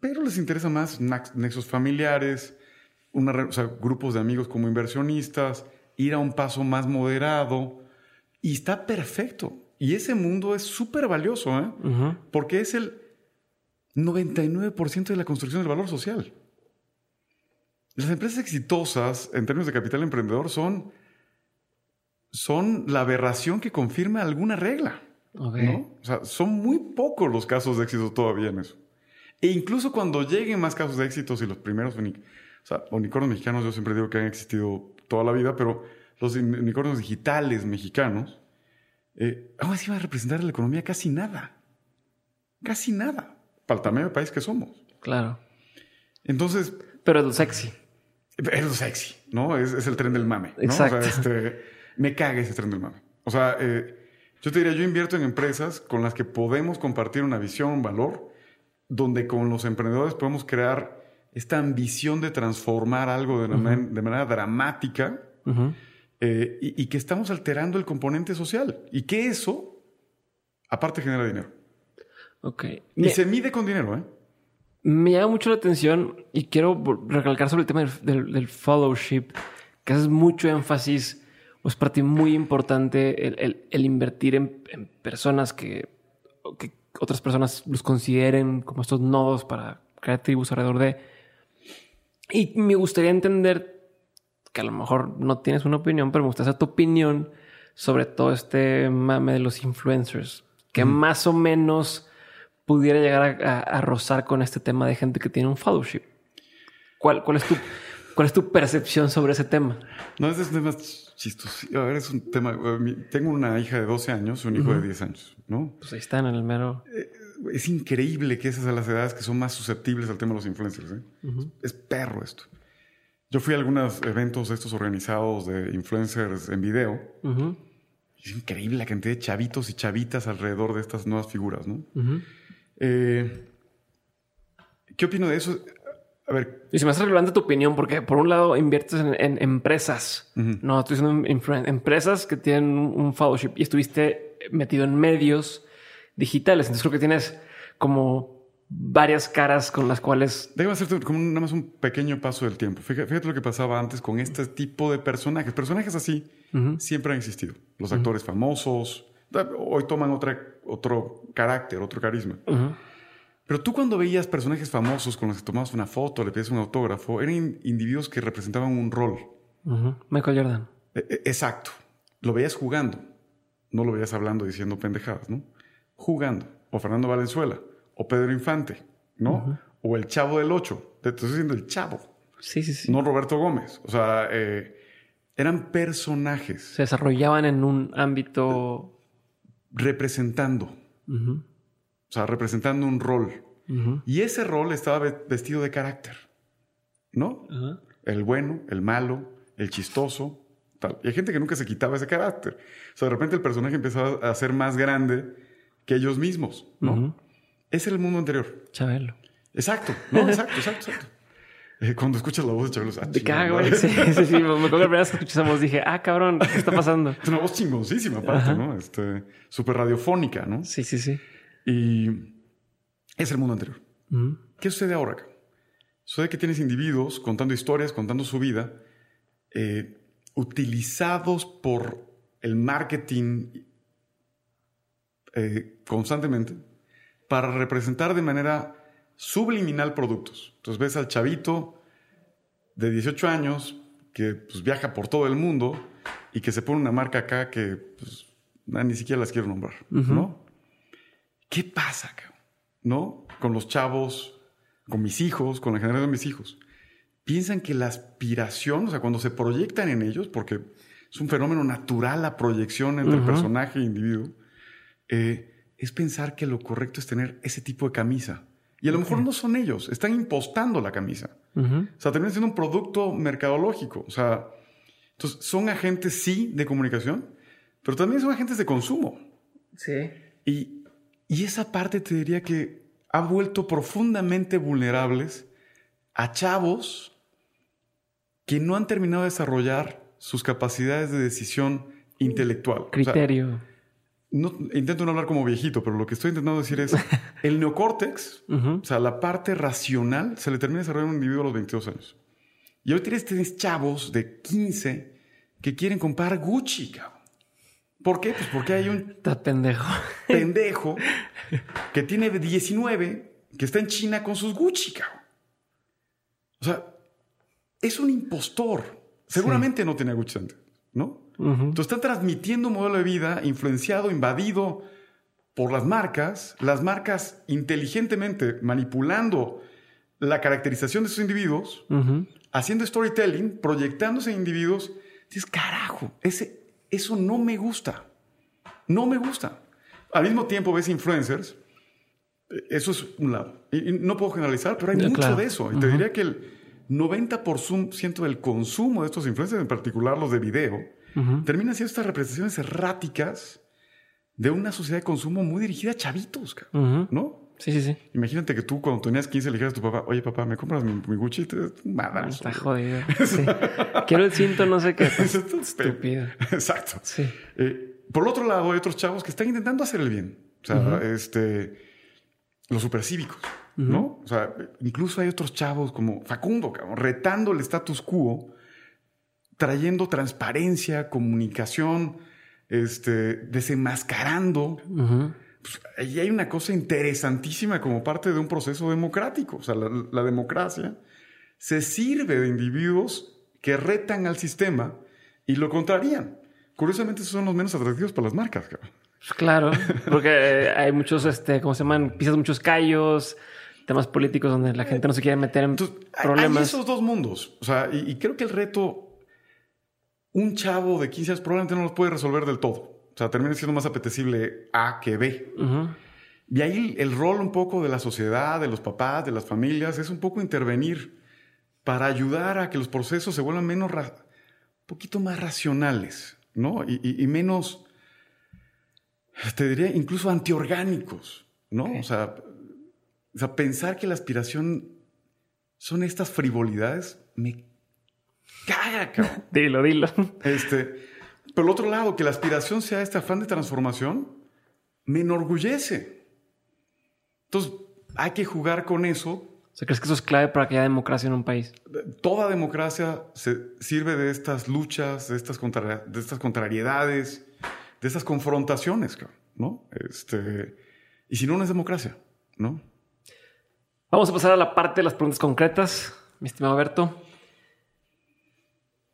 Pero les interesa más nexos familiares, una re- o sea, grupos de amigos como inversionistas, ir a un paso más moderado. Y está perfecto. Y ese mundo es súper valioso, ¿eh? Porque es el 99% de la construcción del valor social. Las empresas exitosas en términos de capital emprendedor son, son la aberración que confirma alguna regla. ¿no? O sea, son muy pocos los casos de éxito todavía en eso. E incluso cuando lleguen más casos de éxito, y los primeros uni- o sea, unicornios mexicanos, yo siempre digo que han existido toda la vida, pero los unicornios digitales mexicanos, eh, aún así van a representar a la economía casi nada. Casi nada. Para el tamaño del país que somos. Claro. Entonces, Pero es lo sexy. Es lo sexy, ¿no? Es, es el tren del mame. ¿no? Exacto. O sea, este, me caga ese tren del mame. O sea, eh, yo te diría, yo invierto en empresas con las que podemos compartir una visión, un valor, donde con los emprendedores podemos crear esta ambición de transformar algo de, una man- de manera dramática eh, y, y que estamos alterando el componente social. Y que eso, aparte, genera dinero. Ok. Y se mide con dinero, ¿eh? Me llama mucho la atención y quiero recalcar sobre el tema del, del- fellowship, que haces mucho énfasis, o es parte muy importante el, el- el invertir en, en personas que, otras personas los consideren como estos nodos para crear tribus alrededor de. Y me gustaría entender que a lo mejor no tienes una opinión, pero me gustaría tu opinión sobre todo este mame de los influencers, que más o menos pudiera llegar a, a- a rozar con este tema de gente que tiene un fellowship. ¿Cuál, cuál, es tu, ¿Cuál es tu percepción sobre ese tema? No, ese es un tema chistoso. A ver, es un tema. eh, Tengo una hija de 12 años, un hijo de 10 años, ¿no? Pues ahí están en el mero. Es increíble que esas a las edades que son más susceptibles al tema de los influencers. ¿eh? Es perro esto. Yo fui a algunos eventos de estos organizados de influencers en video. Es increíble la cantidad de chavitos y chavitas alrededor de estas nuevas figuras, ¿no? ujú. Eh, ¿Qué opino de eso? A ver, Y se me hace relevante tu opinión, porque por un lado inviertes en, en empresas. No, estoy diciendo empresas que tienen un, fellowship y estuviste metido en medios digitales. Entonces creo que tienes como varias caras con las cuales. déjame hacerte como nada más un pequeño paso del tiempo. Fíjate, fíjate lo que pasaba antes con este tipo de personajes. Personajes así siempre han existido. Los actores famosos, hoy toman otra, otro carácter, otro carisma. Pero tú cuando veías personajes famosos con los que tomabas una foto, le pedías un autógrafo, eran in- individuos que representaban un rol. Michael Jordan. E- e- Exacto. Lo veías jugando. No lo veías hablando diciendo pendejadas, ¿no? Jugando. O Fernando Valenzuela. O Pedro Infante, ¿no? O el Chavo del Ocho. Te estoy diciendo el Chavo. Sí, sí, sí. No Roberto Gómez. O sea, eh, Eran personajes. Se desarrollaban en un ámbito... Representando. O sea, representando un rol. Y ese rol estaba vestido de carácter. ¿No? El bueno, el malo, el chistoso, tal. Y hay gente que nunca se quitaba ese carácter. O sea, de repente el personaje empezaba a ser más grande que ellos mismos, ¿no? Ese era el mundo anterior. Chabelo. Exacto, no, exacto, exacto, exacto. Eh, [LAUGHS] cuando escuchas la voz de Chabelo, ah, cago, sí, sí, sí. Me acuerdo la [LAUGHS] primera vez que escuché esa voz dije, ah, cabrón, ¿qué está pasando? Es una voz chingoncísima, aparte, ¿no? Este, súper radiofónica, ¿no? Sí, sí, sí. Y es el mundo anterior. ¿Qué sucede ahora? Sucede que tienes individuos contando historias, contando su vida, eh, utilizados por el marketing eh, constantemente para representar de manera subliminal productos. Entonces ves al chavito de 18 años que pues, viaja por todo el mundo y que se pone una marca acá que pues, ni siquiera las quiero nombrar, ¿no? ¿Qué pasa, ¿no? Con los chavos, con mis hijos, con la generación de mis hijos. Piensan que la aspiración, o sea, cuando se proyectan en ellos, porque es un fenómeno natural la proyección entre personaje e individuo, eh, es pensar que lo correcto es tener ese tipo de camisa. Y a lo mejor no son ellos, están impostando la camisa. O sea, termina siendo un producto mercadológico. O sea, entonces son agentes, sí, de comunicación, pero también son agentes de consumo. Sí. Y, y esa parte te diría que ha vuelto profundamente vulnerables a chavos que no han terminado de desarrollar sus capacidades de decisión intelectual. Criterio no, intento no hablar como viejito, pero lo que estoy intentando decir es, [LAUGHS] el neocórtex, o sea, la parte racional, se le termina desarrollando a un individuo a los 22 años. Y hoy tienes, chavos de 15 que quieren comprar Gucci, cabrón. ¿Por qué? Pues porque hay un... Está pendejo. Pendejo [LAUGHS] que tiene 19, que está en China con sus Gucci, cabrón. O sea, es un impostor. Seguramente no tenía Gucci antes, ¿no? Entonces está transmitiendo un modelo de vida influenciado, invadido por las marcas, las marcas inteligentemente manipulando la caracterización de esos individuos, haciendo storytelling, proyectándose en individuos. Dices, carajo, ese, eso no me gusta. No me gusta. Al mismo tiempo ves influencers. Eso es un lado. Y, no puedo generalizar, pero hay mucho de eso. Y te diría que el 90% del consumo de estos influencers, en particular los de video, terminan siendo estas representaciones erráticas de una sociedad de consumo muy dirigida a chavitos, ¿no? Sí, sí, sí. Imagínate que tú cuando tenías 15 le dijeras a tu papá, oye papá, ¿me compras mi, Gucci? Te Está jodido. [LAUGHS] Quiero el cinto, no sé qué. [LAUGHS] Estúpido. [LAUGHS] Exacto. Sí. Eh, por otro lado, hay otros chavos que están intentando hacer el bien. O sea, este, los supercívicos, ¿no? O sea, incluso hay otros chavos como Facundo, retando el status quo trayendo transparencia, comunicación, este, desenmascarando. Pues, ahí hay una cosa interesantísima como parte de un proceso democrático. O sea, la, democracia se sirve de individuos que retan al sistema y lo contrarían. Curiosamente, esos son los menos atractivos para las marcas. Pues claro, porque eh, hay muchos, este, ¿cómo se llaman? Pisas muchos callos, temas políticos donde la gente no se quiere meter en problemas. Hay esos dos mundos. O sea, y creo que el reto un chavo de 15 años probablemente no los puede resolver del todo. O sea, termina siendo más apetecible A que B. Y ahí el rol un poco de la sociedad, de los papás, de las familias, es un poco intervenir para ayudar a que los procesos se vuelvan menos, un poquito más racionales, ¿no? Y, menos, te diría, incluso antiorgánicos, ¿no? O, sea, o sea, pensar que la aspiración son estas frivolidades me caga, cabrón. [LAUGHS] dilo, dilo. Este, pero el otro lado, que la aspiración sea este afán de transformación, me enorgullece. Entonces, hay que jugar con eso. O sea, ¿crees que eso es clave para que haya democracia en un país? Toda democracia se sirve de estas luchas, de estas, de estas contrariedades, de estas confrontaciones, ¿no? Este, y si no, no es democracia, ¿no? Vamos a pasar a la parte de las preguntas concretas, mi estimado Alberto.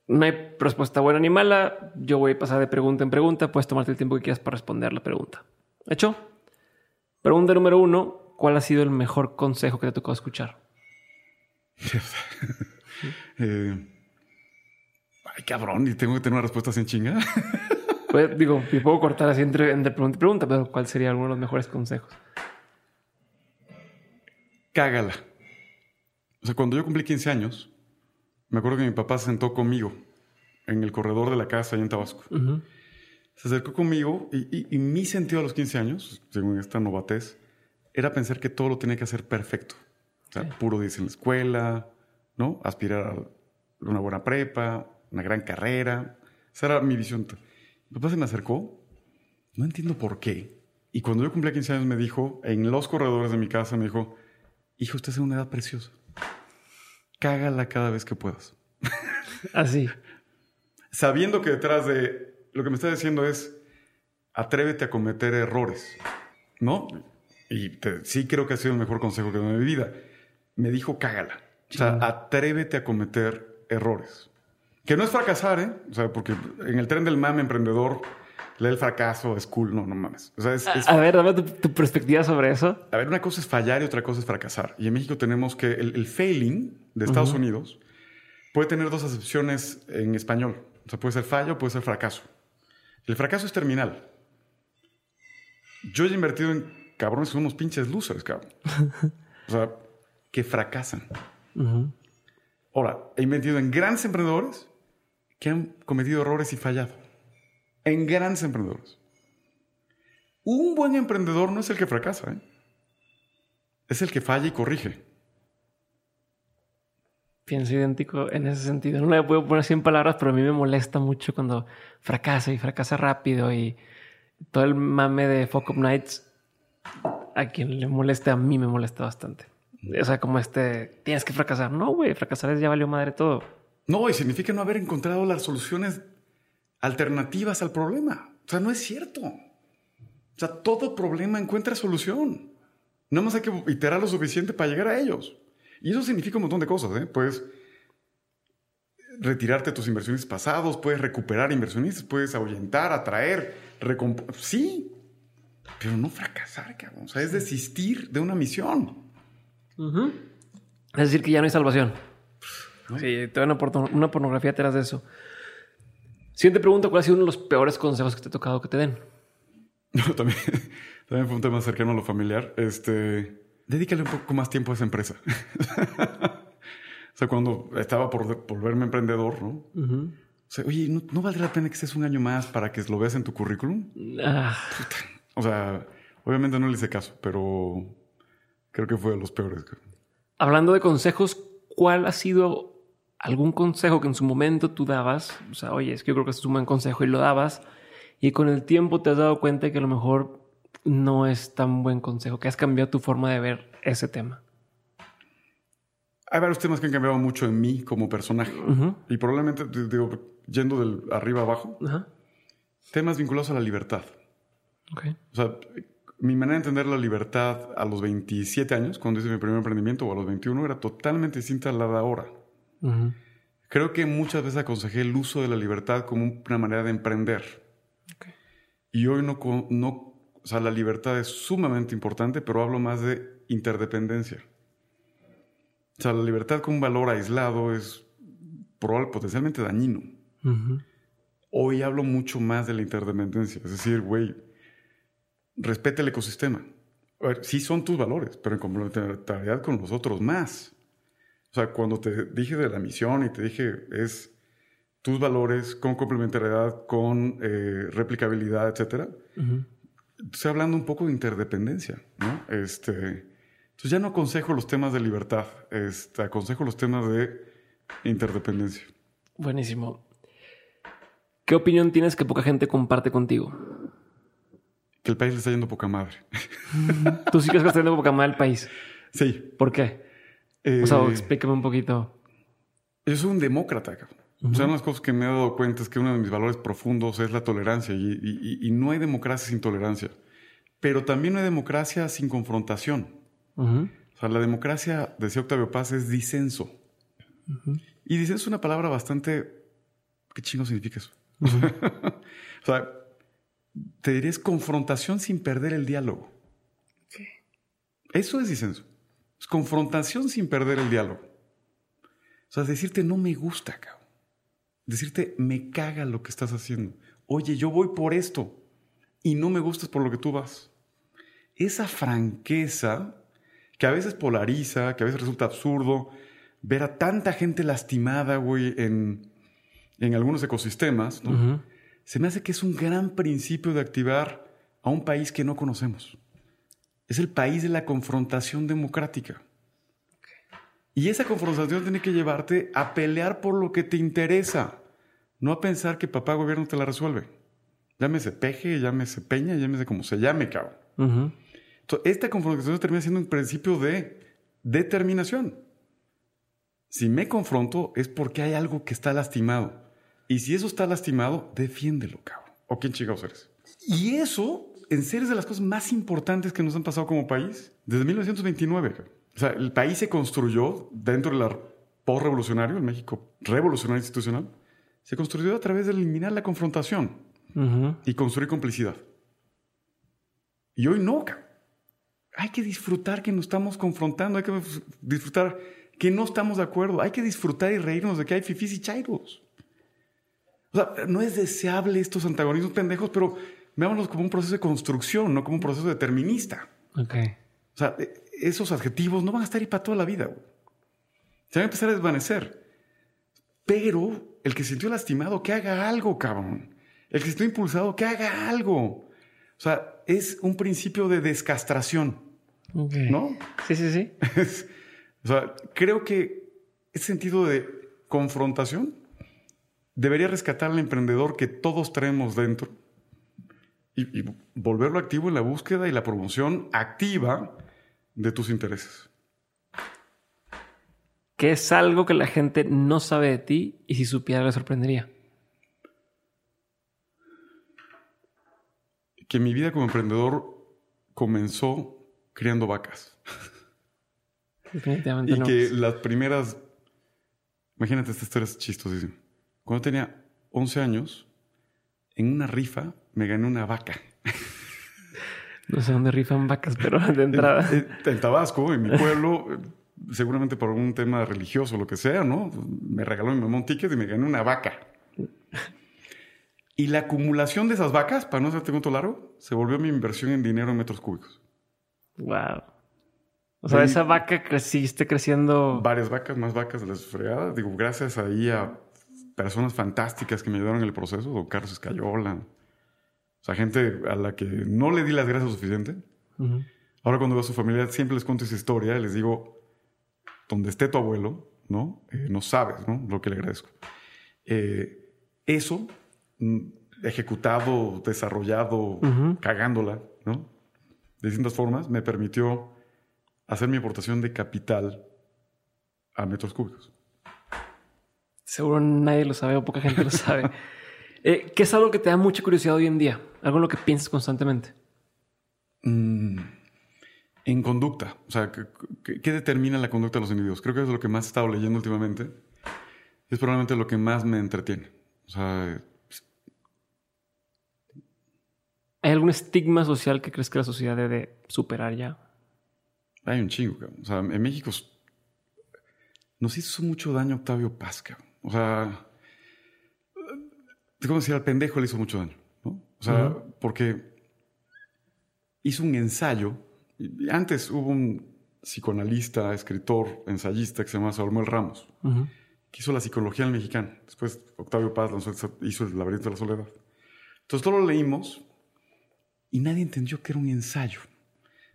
No hay respuesta buena ni mala. Yo voy a pasar de pregunta en pregunta. Puedes tomarte el tiempo que quieras para responder la pregunta. ¿Hecho? Pregunta número uno. ¿Cuál ha sido el mejor consejo que te ha tocado escuchar? [LAUGHS] Eh, Ay, cabrón, y tengo que tener una respuesta sin chinga. [LAUGHS] Pues digo, me puedo cortar así entre, entre pregunta y pregunta, pero ¿cuál sería alguno de los mejores consejos? Cágala. O sea, cuando yo cumplí 15 años, me acuerdo que mi papá se sentó conmigo en el corredor de la casa allá en Tabasco. Se acercó conmigo y, y, mi sentido a los 15 años, según esta novatez, era pensar que todo lo tenía que hacer perfecto. O sea, puro 10 en la escuela, ¿no? Aspirar a una buena prepa, una gran carrera. Esa era mi visión. Mi papá se me acercó, no entiendo por qué. Y cuando yo cumplí 15 años me dijo, en los corredores de mi casa, me dijo, hijo, usted es una edad preciosa. Cágala cada vez que puedas. Así. Sabiendo que detrás de lo que me está diciendo es, atrévete a cometer errores, ¿no? Y sí creo que ha sido el mejor consejo que dado en mi vida. Me dijo, cágala. O sea, atrévete a cometer errores. Que no es fracasar, ¿eh? O sea, porque en el tren del mame emprendedor, lee el fracaso, es cool, no, no mames. O sea, es, a, ver, dame tu, perspectiva sobre eso. A ver, una cosa es fallar y otra cosa es fracasar. Y en México tenemos que el, failing de Estados Unidos puede tener dos acepciones en español. O sea, puede ser fallo, puede ser fracaso. El fracaso es terminal. Yo he invertido en cabrones son unos pinches losers, cabrón. o sea, que fracasan. Ahora, he invertido en grandes emprendedores que han cometido errores y fallado. En grandes emprendedores. Un buen emprendedor no es el que fracasa, ¿eh? es el que falla y corrige. Pienso idéntico en ese sentido. No le puedo poner 100 palabras, pero a mí me molesta mucho cuando fracasa y fracasa rápido y todo el mame de Fuck Up Nights, a quien le moleste, a mí me molesta bastante. O sea, como este, tienes que fracasar. No, güey, fracasar es ya valió madre todo. No, y significa no haber encontrado las soluciones alternativas al problema. O sea, no es cierto. O sea, todo problema encuentra solución. Nada más hay que iterar lo suficiente para llegar a ellos. Y eso significa un montón de cosas. ¿eh? Puedes retirarte tus inversiones pasados, puedes recuperar inversionistas, puedes ahuyentar, atraer, Sí, pero no fracasar, cabrón. O sea, es desistir de una misión. Es decir, que ya no hay salvación. Sí, te una, una pornografía detrás de eso. Siguiente pregunta, ¿cuál ha sido uno de los peores consejos que te ha tocado que te den? [LAUGHS] No, también, [LAUGHS] también fue un tema cercano a lo familiar. Este, dedícale un poco más tiempo a esa empresa. [LAUGHS] o sea, cuando estaba por volverme emprendedor, ¿no? O sea, oye, ¿no, valdría la pena que estés un año más para que lo veas en tu currículum? Ah. O sea, obviamente no le hice caso, pero creo que fue de los peores. Hablando de consejos, ¿cuál ha sido algún consejo que en su momento tú dabas, o sea, oye, es que yo creo que es un buen consejo y lo dabas, y con el tiempo te has dado cuenta que a lo mejor no es tan buen consejo, que has cambiado tu forma de ver ese tema. Hay varios temas que han cambiado mucho en mí como personaje. Y probablemente, digo, yendo del arriba abajo, temas vinculados a la libertad. Okay. O sea, mi manera de entender la libertad a los 27 años, cuando hice mi primer emprendimiento, o a los 21, era totalmente distinta a la de ahora. Creo que muchas veces aconsejé el uso de la libertad como una manera de emprender. Y hoy no, no, o sea, la libertad es sumamente importante, pero hablo más de interdependencia. O sea, la libertad como un valor aislado es probable, potencialmente dañino. Hoy hablo mucho más de la interdependencia. Es decir, güey, respeta el ecosistema. A ver, sí son tus valores, pero en complementariedad con los otros más. O sea, cuando te dije de la misión y te dije es tus valores con complementariedad, con eh, replicabilidad, etcétera, estoy hablando un poco de interdependencia, ¿no? Este, entonces ya no aconsejo los temas de libertad, este, aconsejo los temas de interdependencia. Buenísimo. ¿Qué opinión tienes que poca gente comparte contigo? Que el país le está yendo poca madre. ¿Tú sí crees que está yendo poca madre el país? Sí. ¿Por qué? O sea, eh, explícame un poquito. Yo soy un demócrata, cabrón. O sea, una de las cosas que me he dado cuenta es que uno de mis valores profundos es la tolerancia y, no hay democracia sin tolerancia. Pero también no hay democracia sin confrontación. O sea, la democracia, decía Octavio Paz, es disenso. Y disenso es una palabra bastante... ¿Qué chingo significa eso? [LAUGHS] o sea, te diría es confrontación sin perder el diálogo. Eso es disenso. Es confrontación sin perder el diálogo. O sea, decirte no me gusta, cabrón. decirte, me caga lo que estás haciendo. Oye, yo voy por esto y no me gustas por lo que tú vas. Esa franqueza que a veces polariza, que a veces resulta absurdo, ver a tanta gente lastimada, güey, en, en algunos ecosistemas, ¿no? se me hace que es un gran principio de activar a un país que no conocemos. Es el país de la confrontación democrática. Y esa confrontación tiene que llevarte a pelear por lo que te interesa, no a pensar que papá gobierno te la resuelve. Llámese peje, llámese peña, llámese como se llame, cabrón. Entonces, esta confrontación termina siendo un principio de determinación. Si me confronto es porque hay algo que está lastimado. Y si eso está lastimado, defiéndelo, cabrón. ¿O quién chingados eres? Y eso, en serio, es de las cosas más importantes que nos han pasado como país desde 1929. Cabrón. O sea, el país se construyó dentro del post-revolucionario, el México revolucionario institucional, se construyó a través de eliminar la confrontación y construir complicidad. Y hoy no, hay que disfrutar que nos estamos confrontando, hay que disfrutar que no estamos de acuerdo, hay que disfrutar y reírnos de que hay fifís y chairos. O sea, no es deseable estos antagonismos pendejos, pero veámoslos como un proceso de construcción, no como un proceso determinista. Ok. O sea, esos adjetivos no van a estar ahí para toda la vida. Se van a empezar a desvanecer. Pero el que se sintió lastimado, que haga algo, cabrón. El que se sintió impulsado, que haga algo. O sea, es un principio de descastración. ¿No? Sí, sí, sí. o sea, creo que ese sentido de confrontación debería rescatar al emprendedor que todos traemos dentro y, y volverlo activo en la búsqueda y la promoción activa de tus intereses. ¿Qué es algo que la gente no sabe de ti y si supiera le sorprendería? Que mi vida como emprendedor comenzó criando vacas. Definitivamente y no. que las primeras... Imagínate, esta historia es chistosísima. Cuando tenía 11 años, en una rifa me gané una vaca. No sé dónde rifan vacas, pero de entrada. En, en Tabasco, en mi pueblo, seguramente por un tema religioso o lo que sea, ¿no? Me regaló mi mamá un ticket y me gané una vaca. Y la acumulación de esas vacas, para no hacerte cuento largo, se volvió mi inversión en dinero en metros cúbicos. Wow. O sea, esa vaca creciste creciendo. Varias vacas, más vacas de las fregadas. Digo, gracias ahí a personas fantásticas que me ayudaron en el proceso, don Carlos Escayola. O sea, gente a la que no le di las gracias suficiente. Ahora cuando veo a su familia siempre les cuento esa historia y les digo, donde esté tu abuelo, ¿no? Eh, no sabes, ¿no? Lo que le agradezco. Eh, eso, mm, ejecutado, desarrollado, cagándola, ¿no? De distintas formas, me permitió hacer mi aportación de capital a metros cúbicos. Seguro nadie lo sabe o poca gente lo sabe. [LAUGHS] Eh, ¿Qué es algo que te da mucha curiosidad hoy en día? Algo en lo que piensas constantemente. Mm, en conducta, o sea, ¿qué, determina la conducta de los individuos? Creo que es lo que más he estado leyendo últimamente. Es probablemente lo que más me entretiene. O sea, ¿Hay algún estigma social que crees que la sociedad debe superar ya? hay un chingo, cabrón. O sea, en México nos hizo mucho daño Octavio Paz, cabrón. O sea, ¿cómo decir? Al pendejo le hizo mucho daño, ¿no? O sea, porque hizo un ensayo. y Antes hubo un psicoanalista, escritor, ensayista que se llama Samuel Ramos. Ujú. que hizo la psicología al mexicano. Después Octavio Paz lanzó- hizo el laberinto de la soledad. Entonces todo lo leímos y nadie entendió que era un ensayo.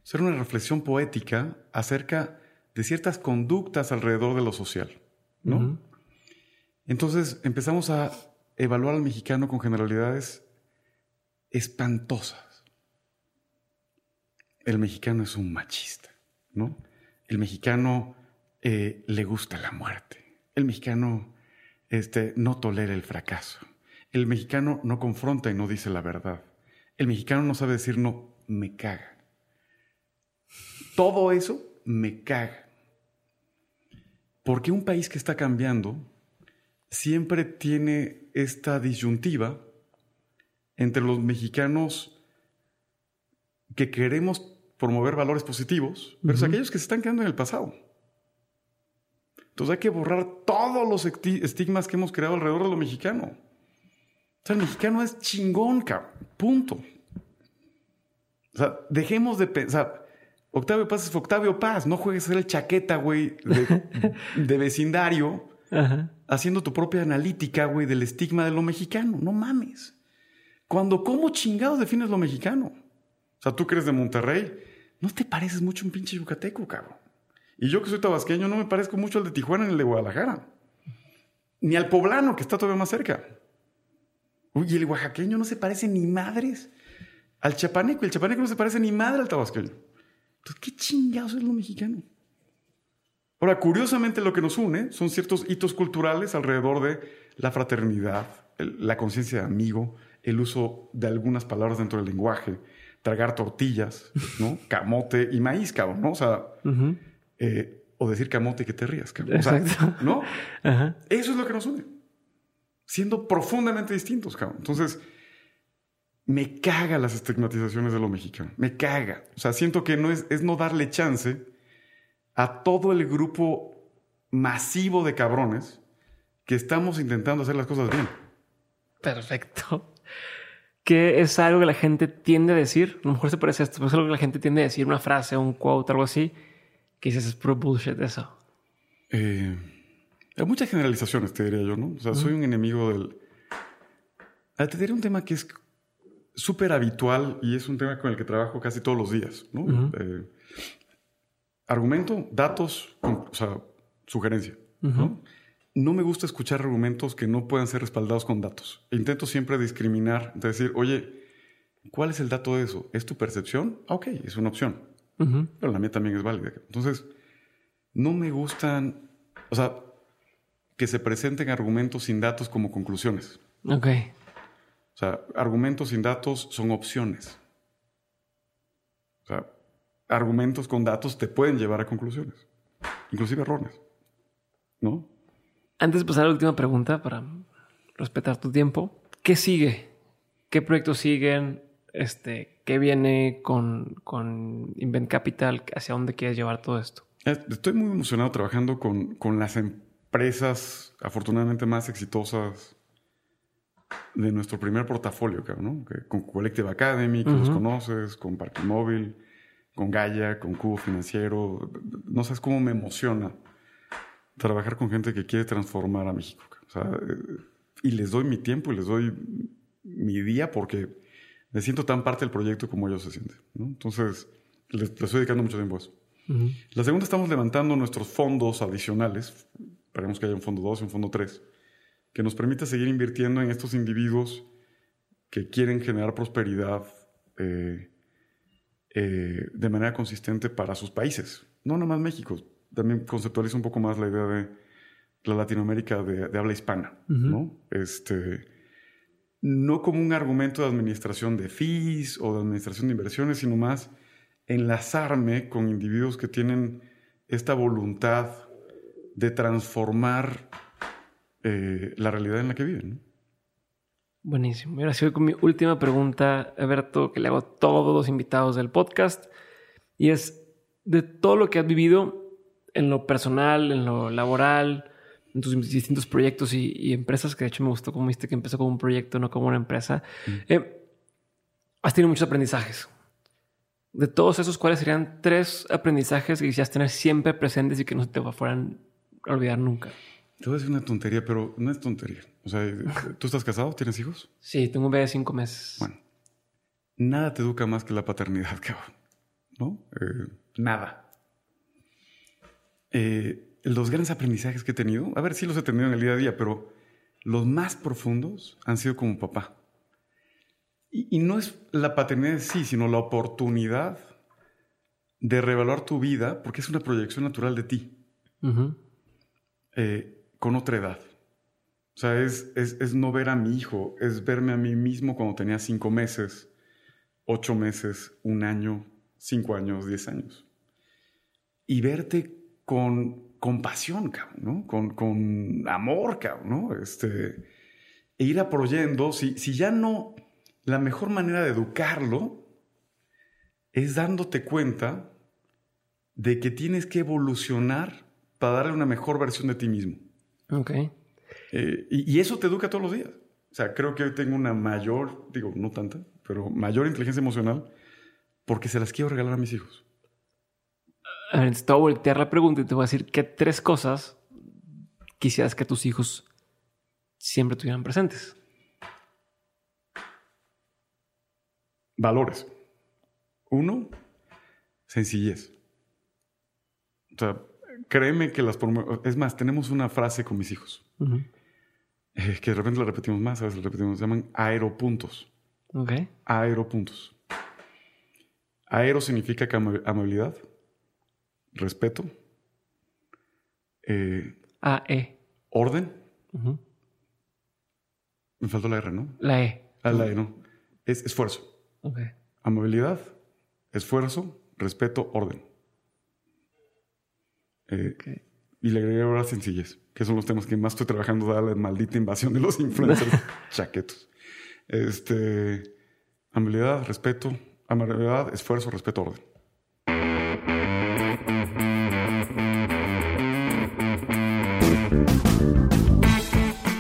Eso era una reflexión poética acerca de ciertas conductas alrededor de lo social, ¿no? Entonces empezamos a evaluar al mexicano con generalidades espantosas. El mexicano es un machista, ¿no? El mexicano eh, le gusta la muerte. El mexicano este, no tolera el fracaso. El mexicano no confronta y no dice la verdad. El mexicano no sabe decir no, me caga. Todo eso me caga. Porque un país que está cambiando siempre tiene esta disyuntiva entre los mexicanos que queremos promover valores positivos versus Ujú. aquellos que se están quedando en el pasado. Entonces hay que borrar todos los estigmas que hemos creado alrededor de lo mexicano. O sea, el mexicano es chingón, cabrón. Punto. O sea, dejemos de pensar. Octavio Paz es Octavio Paz. No juegues a ser el chaqueta, güey, de, [LAUGHS] vecindario, haciendo tu propia analítica, güey, del estigma de lo mexicano. No mames. Cuando, ¿cómo chingado defines lo mexicano? O sea, tú que eres de Monterrey, no te pareces mucho un pinche yucateco, cabrón. Y yo que soy tabasqueño, no me parezco mucho al de Tijuana ni el de Guadalajara. Ni al poblano, que está todavía más cerca. Uy, el oaxaqueño no se parece ni madres al chapaneco. El chapaneco no se parece ni madre al tabasqueño. Entonces, ¿qué chingados es lo mexicano? Ahora, curiosamente lo que nos une son ciertos hitos culturales alrededor de la fraternidad, la conciencia de amigo, el uso de algunas palabras dentro del lenguaje, tragar tortillas, ¿no? [LAUGHS] Camote y maíz, cabrón, ¿no? O sea, eh, o decir camote y que te rías, cabrón. O sea, ¿no? [LAUGHS] Eso es lo que nos une. Siendo profundamente distintos, cabrón. Entonces, me caga las estigmatizaciones de lo mexicano. Me caga. O sea, siento que no es, es no darle chance a todo el grupo masivo de cabrones que estamos intentando hacer las cosas bien. Perfecto. Que es algo que la gente tiende a decir. A lo mejor se parece a esto, pero es algo que la gente tiende a decir, una frase, un quote, algo así, que dices es puro bullshit eso. Eh, hay muchas generalizaciones, te diría yo, ¿no? O sea, soy un enemigo del. Ah, te diría un tema que es súper habitual y es un tema con el que trabajo casi todos los días, ¿no? Eh, argumento, datos, o sea, sugerencia, ¿no? no me gusta escuchar argumentos que no puedan ser respaldados con datos. Intento siempre discriminar, decir, oye, ¿cuál es el dato de eso? ¿Es tu percepción? Ah, ok, es una opción. Pero la mía también es válida. Entonces, no me gustan, o sea, que se presenten argumentos sin datos como conclusiones. Ok. O sea, argumentos sin datos son opciones. O sea, argumentos con datos te pueden llevar a conclusiones, inclusive erróneas. ¿No? Antes de pasar a la última pregunta, para respetar tu tiempo, ¿qué sigue? ¿Qué proyectos siguen? Este, ¿Qué viene con, con Invent Capital? ¿Hacia dónde quieres llevar todo esto? Estoy muy emocionado trabajando con, con las empresas afortunadamente más exitosas de nuestro primer portafolio, ¿no? con Collective Academy, que los conoces, con Parque Móvil, con Gaia, con Cubo Financiero. No sabes cómo me emociona trabajar con gente que quiere transformar a México. O sea, eh, y les doy mi tiempo y les doy mi día porque me siento tan parte del proyecto como ellos se sienten. Entonces, les, estoy dedicando mucho tiempo a eso. La segunda, estamos levantando nuestros fondos adicionales. Esperemos que haya un fondo 2 y un fondo 3, que nos permita seguir invirtiendo en estos individuos que quieren generar prosperidad eh, eh, de manera consistente para sus países. No nada más México, también conceptualiza un poco más la idea de la Latinoamérica de, habla hispana, ¿no? Este, no como un argumento de administración de fees o de administración de inversiones, sino más enlazarme con individuos que tienen esta voluntad de transformar eh, la realidad en la que viven. Buenísimo. Y ahora sí voy con mi última pregunta, Alberto, que le hago a todos los invitados del podcast. Y es, de todo lo que has vivido, en lo personal, en lo laboral, en tus distintos proyectos y, empresas, que de hecho me gustó como viste que empezó como un proyecto, no como una empresa, mm. eh, has tenido muchos aprendizajes. De todos esos, ¿cuáles serían tres aprendizajes que quisieras tener siempre presentes y que no se te fueran a olvidar nunca? Te voy a decir una tontería, pero no es tontería. O sea, [LAUGHS] ¿tú estás casado? ¿Tienes hijos? Sí, tengo un bebé de cinco meses. Bueno, nada te educa más que la paternidad, [LAUGHS] cabrón. ¿No? Eh, nada. Eh, los grandes aprendizajes que he tenido, a ver, si los he tenido en el día a día, pero los más profundos han sido como papá. Y, no es la paternidad en sí, sino la oportunidad de reevaluar tu vida, porque es una proyección natural de ti, eh, con otra edad. O sea, es, es, no ver a mi hijo, es verme a mí mismo cuando tenía cinco meses, ocho meses, un año, cinco años, diez años. Y verte con compasión, ¿no? Con, con amor, cabrón, ¿no? Este, e ir apoyando, si, si ya no, la mejor manera de educarlo es dándote cuenta de que tienes que evolucionar para darle una mejor versión de ti mismo. Ok. Eh, y, y eso te educa todos los días. O sea, creo que hoy tengo una mayor, digo, no tanta, pero mayor inteligencia emocional porque se las quiero regalar a mis hijos. A ver, te voy a voltear la pregunta y te voy a decir qué tres cosas quisieras que tus hijos siempre tuvieran presentes. Valores. Uno, sencillez. O sea, créeme que las... Es más, tenemos una frase con mis hijos, eh, que de repente la repetimos más, a veces la repetimos, se llaman aeropuntos. Ok. Aeropuntos. Aero significa que ama- amabilidad, respeto, eh, A, E. orden. Me faltó la R, ¿no? La E. Ah, la E, no. Es esfuerzo. Ok. Amabilidad, esfuerzo, respeto, orden. Eh. Y le agregué ahora sencillez, que son los temas que más estoy trabajando, dada la maldita invasión de los [LAUGHS] influencers chaquetos. Este, amabilidad, respeto, amabilidad, esfuerzo, respeto, orden.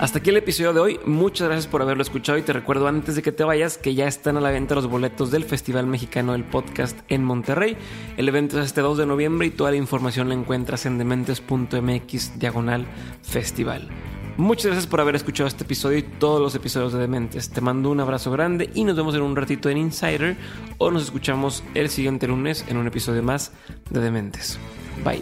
Hasta aquí el episodio de hoy. Muchas gracias por haberlo escuchado y te recuerdo antes de que te vayas que ya están a la venta los boletos del Festival Mexicano del Podcast en Monterrey. El evento es este 2 de noviembre y toda la información la encuentras en dementes.mx diagonal festival. Muchas gracias por haber escuchado este episodio y todos los episodios de Dementes. Te mando un abrazo grande y nos vemos en un ratito en Insider o nos escuchamos el siguiente lunes en un episodio más de Dementes. Bye.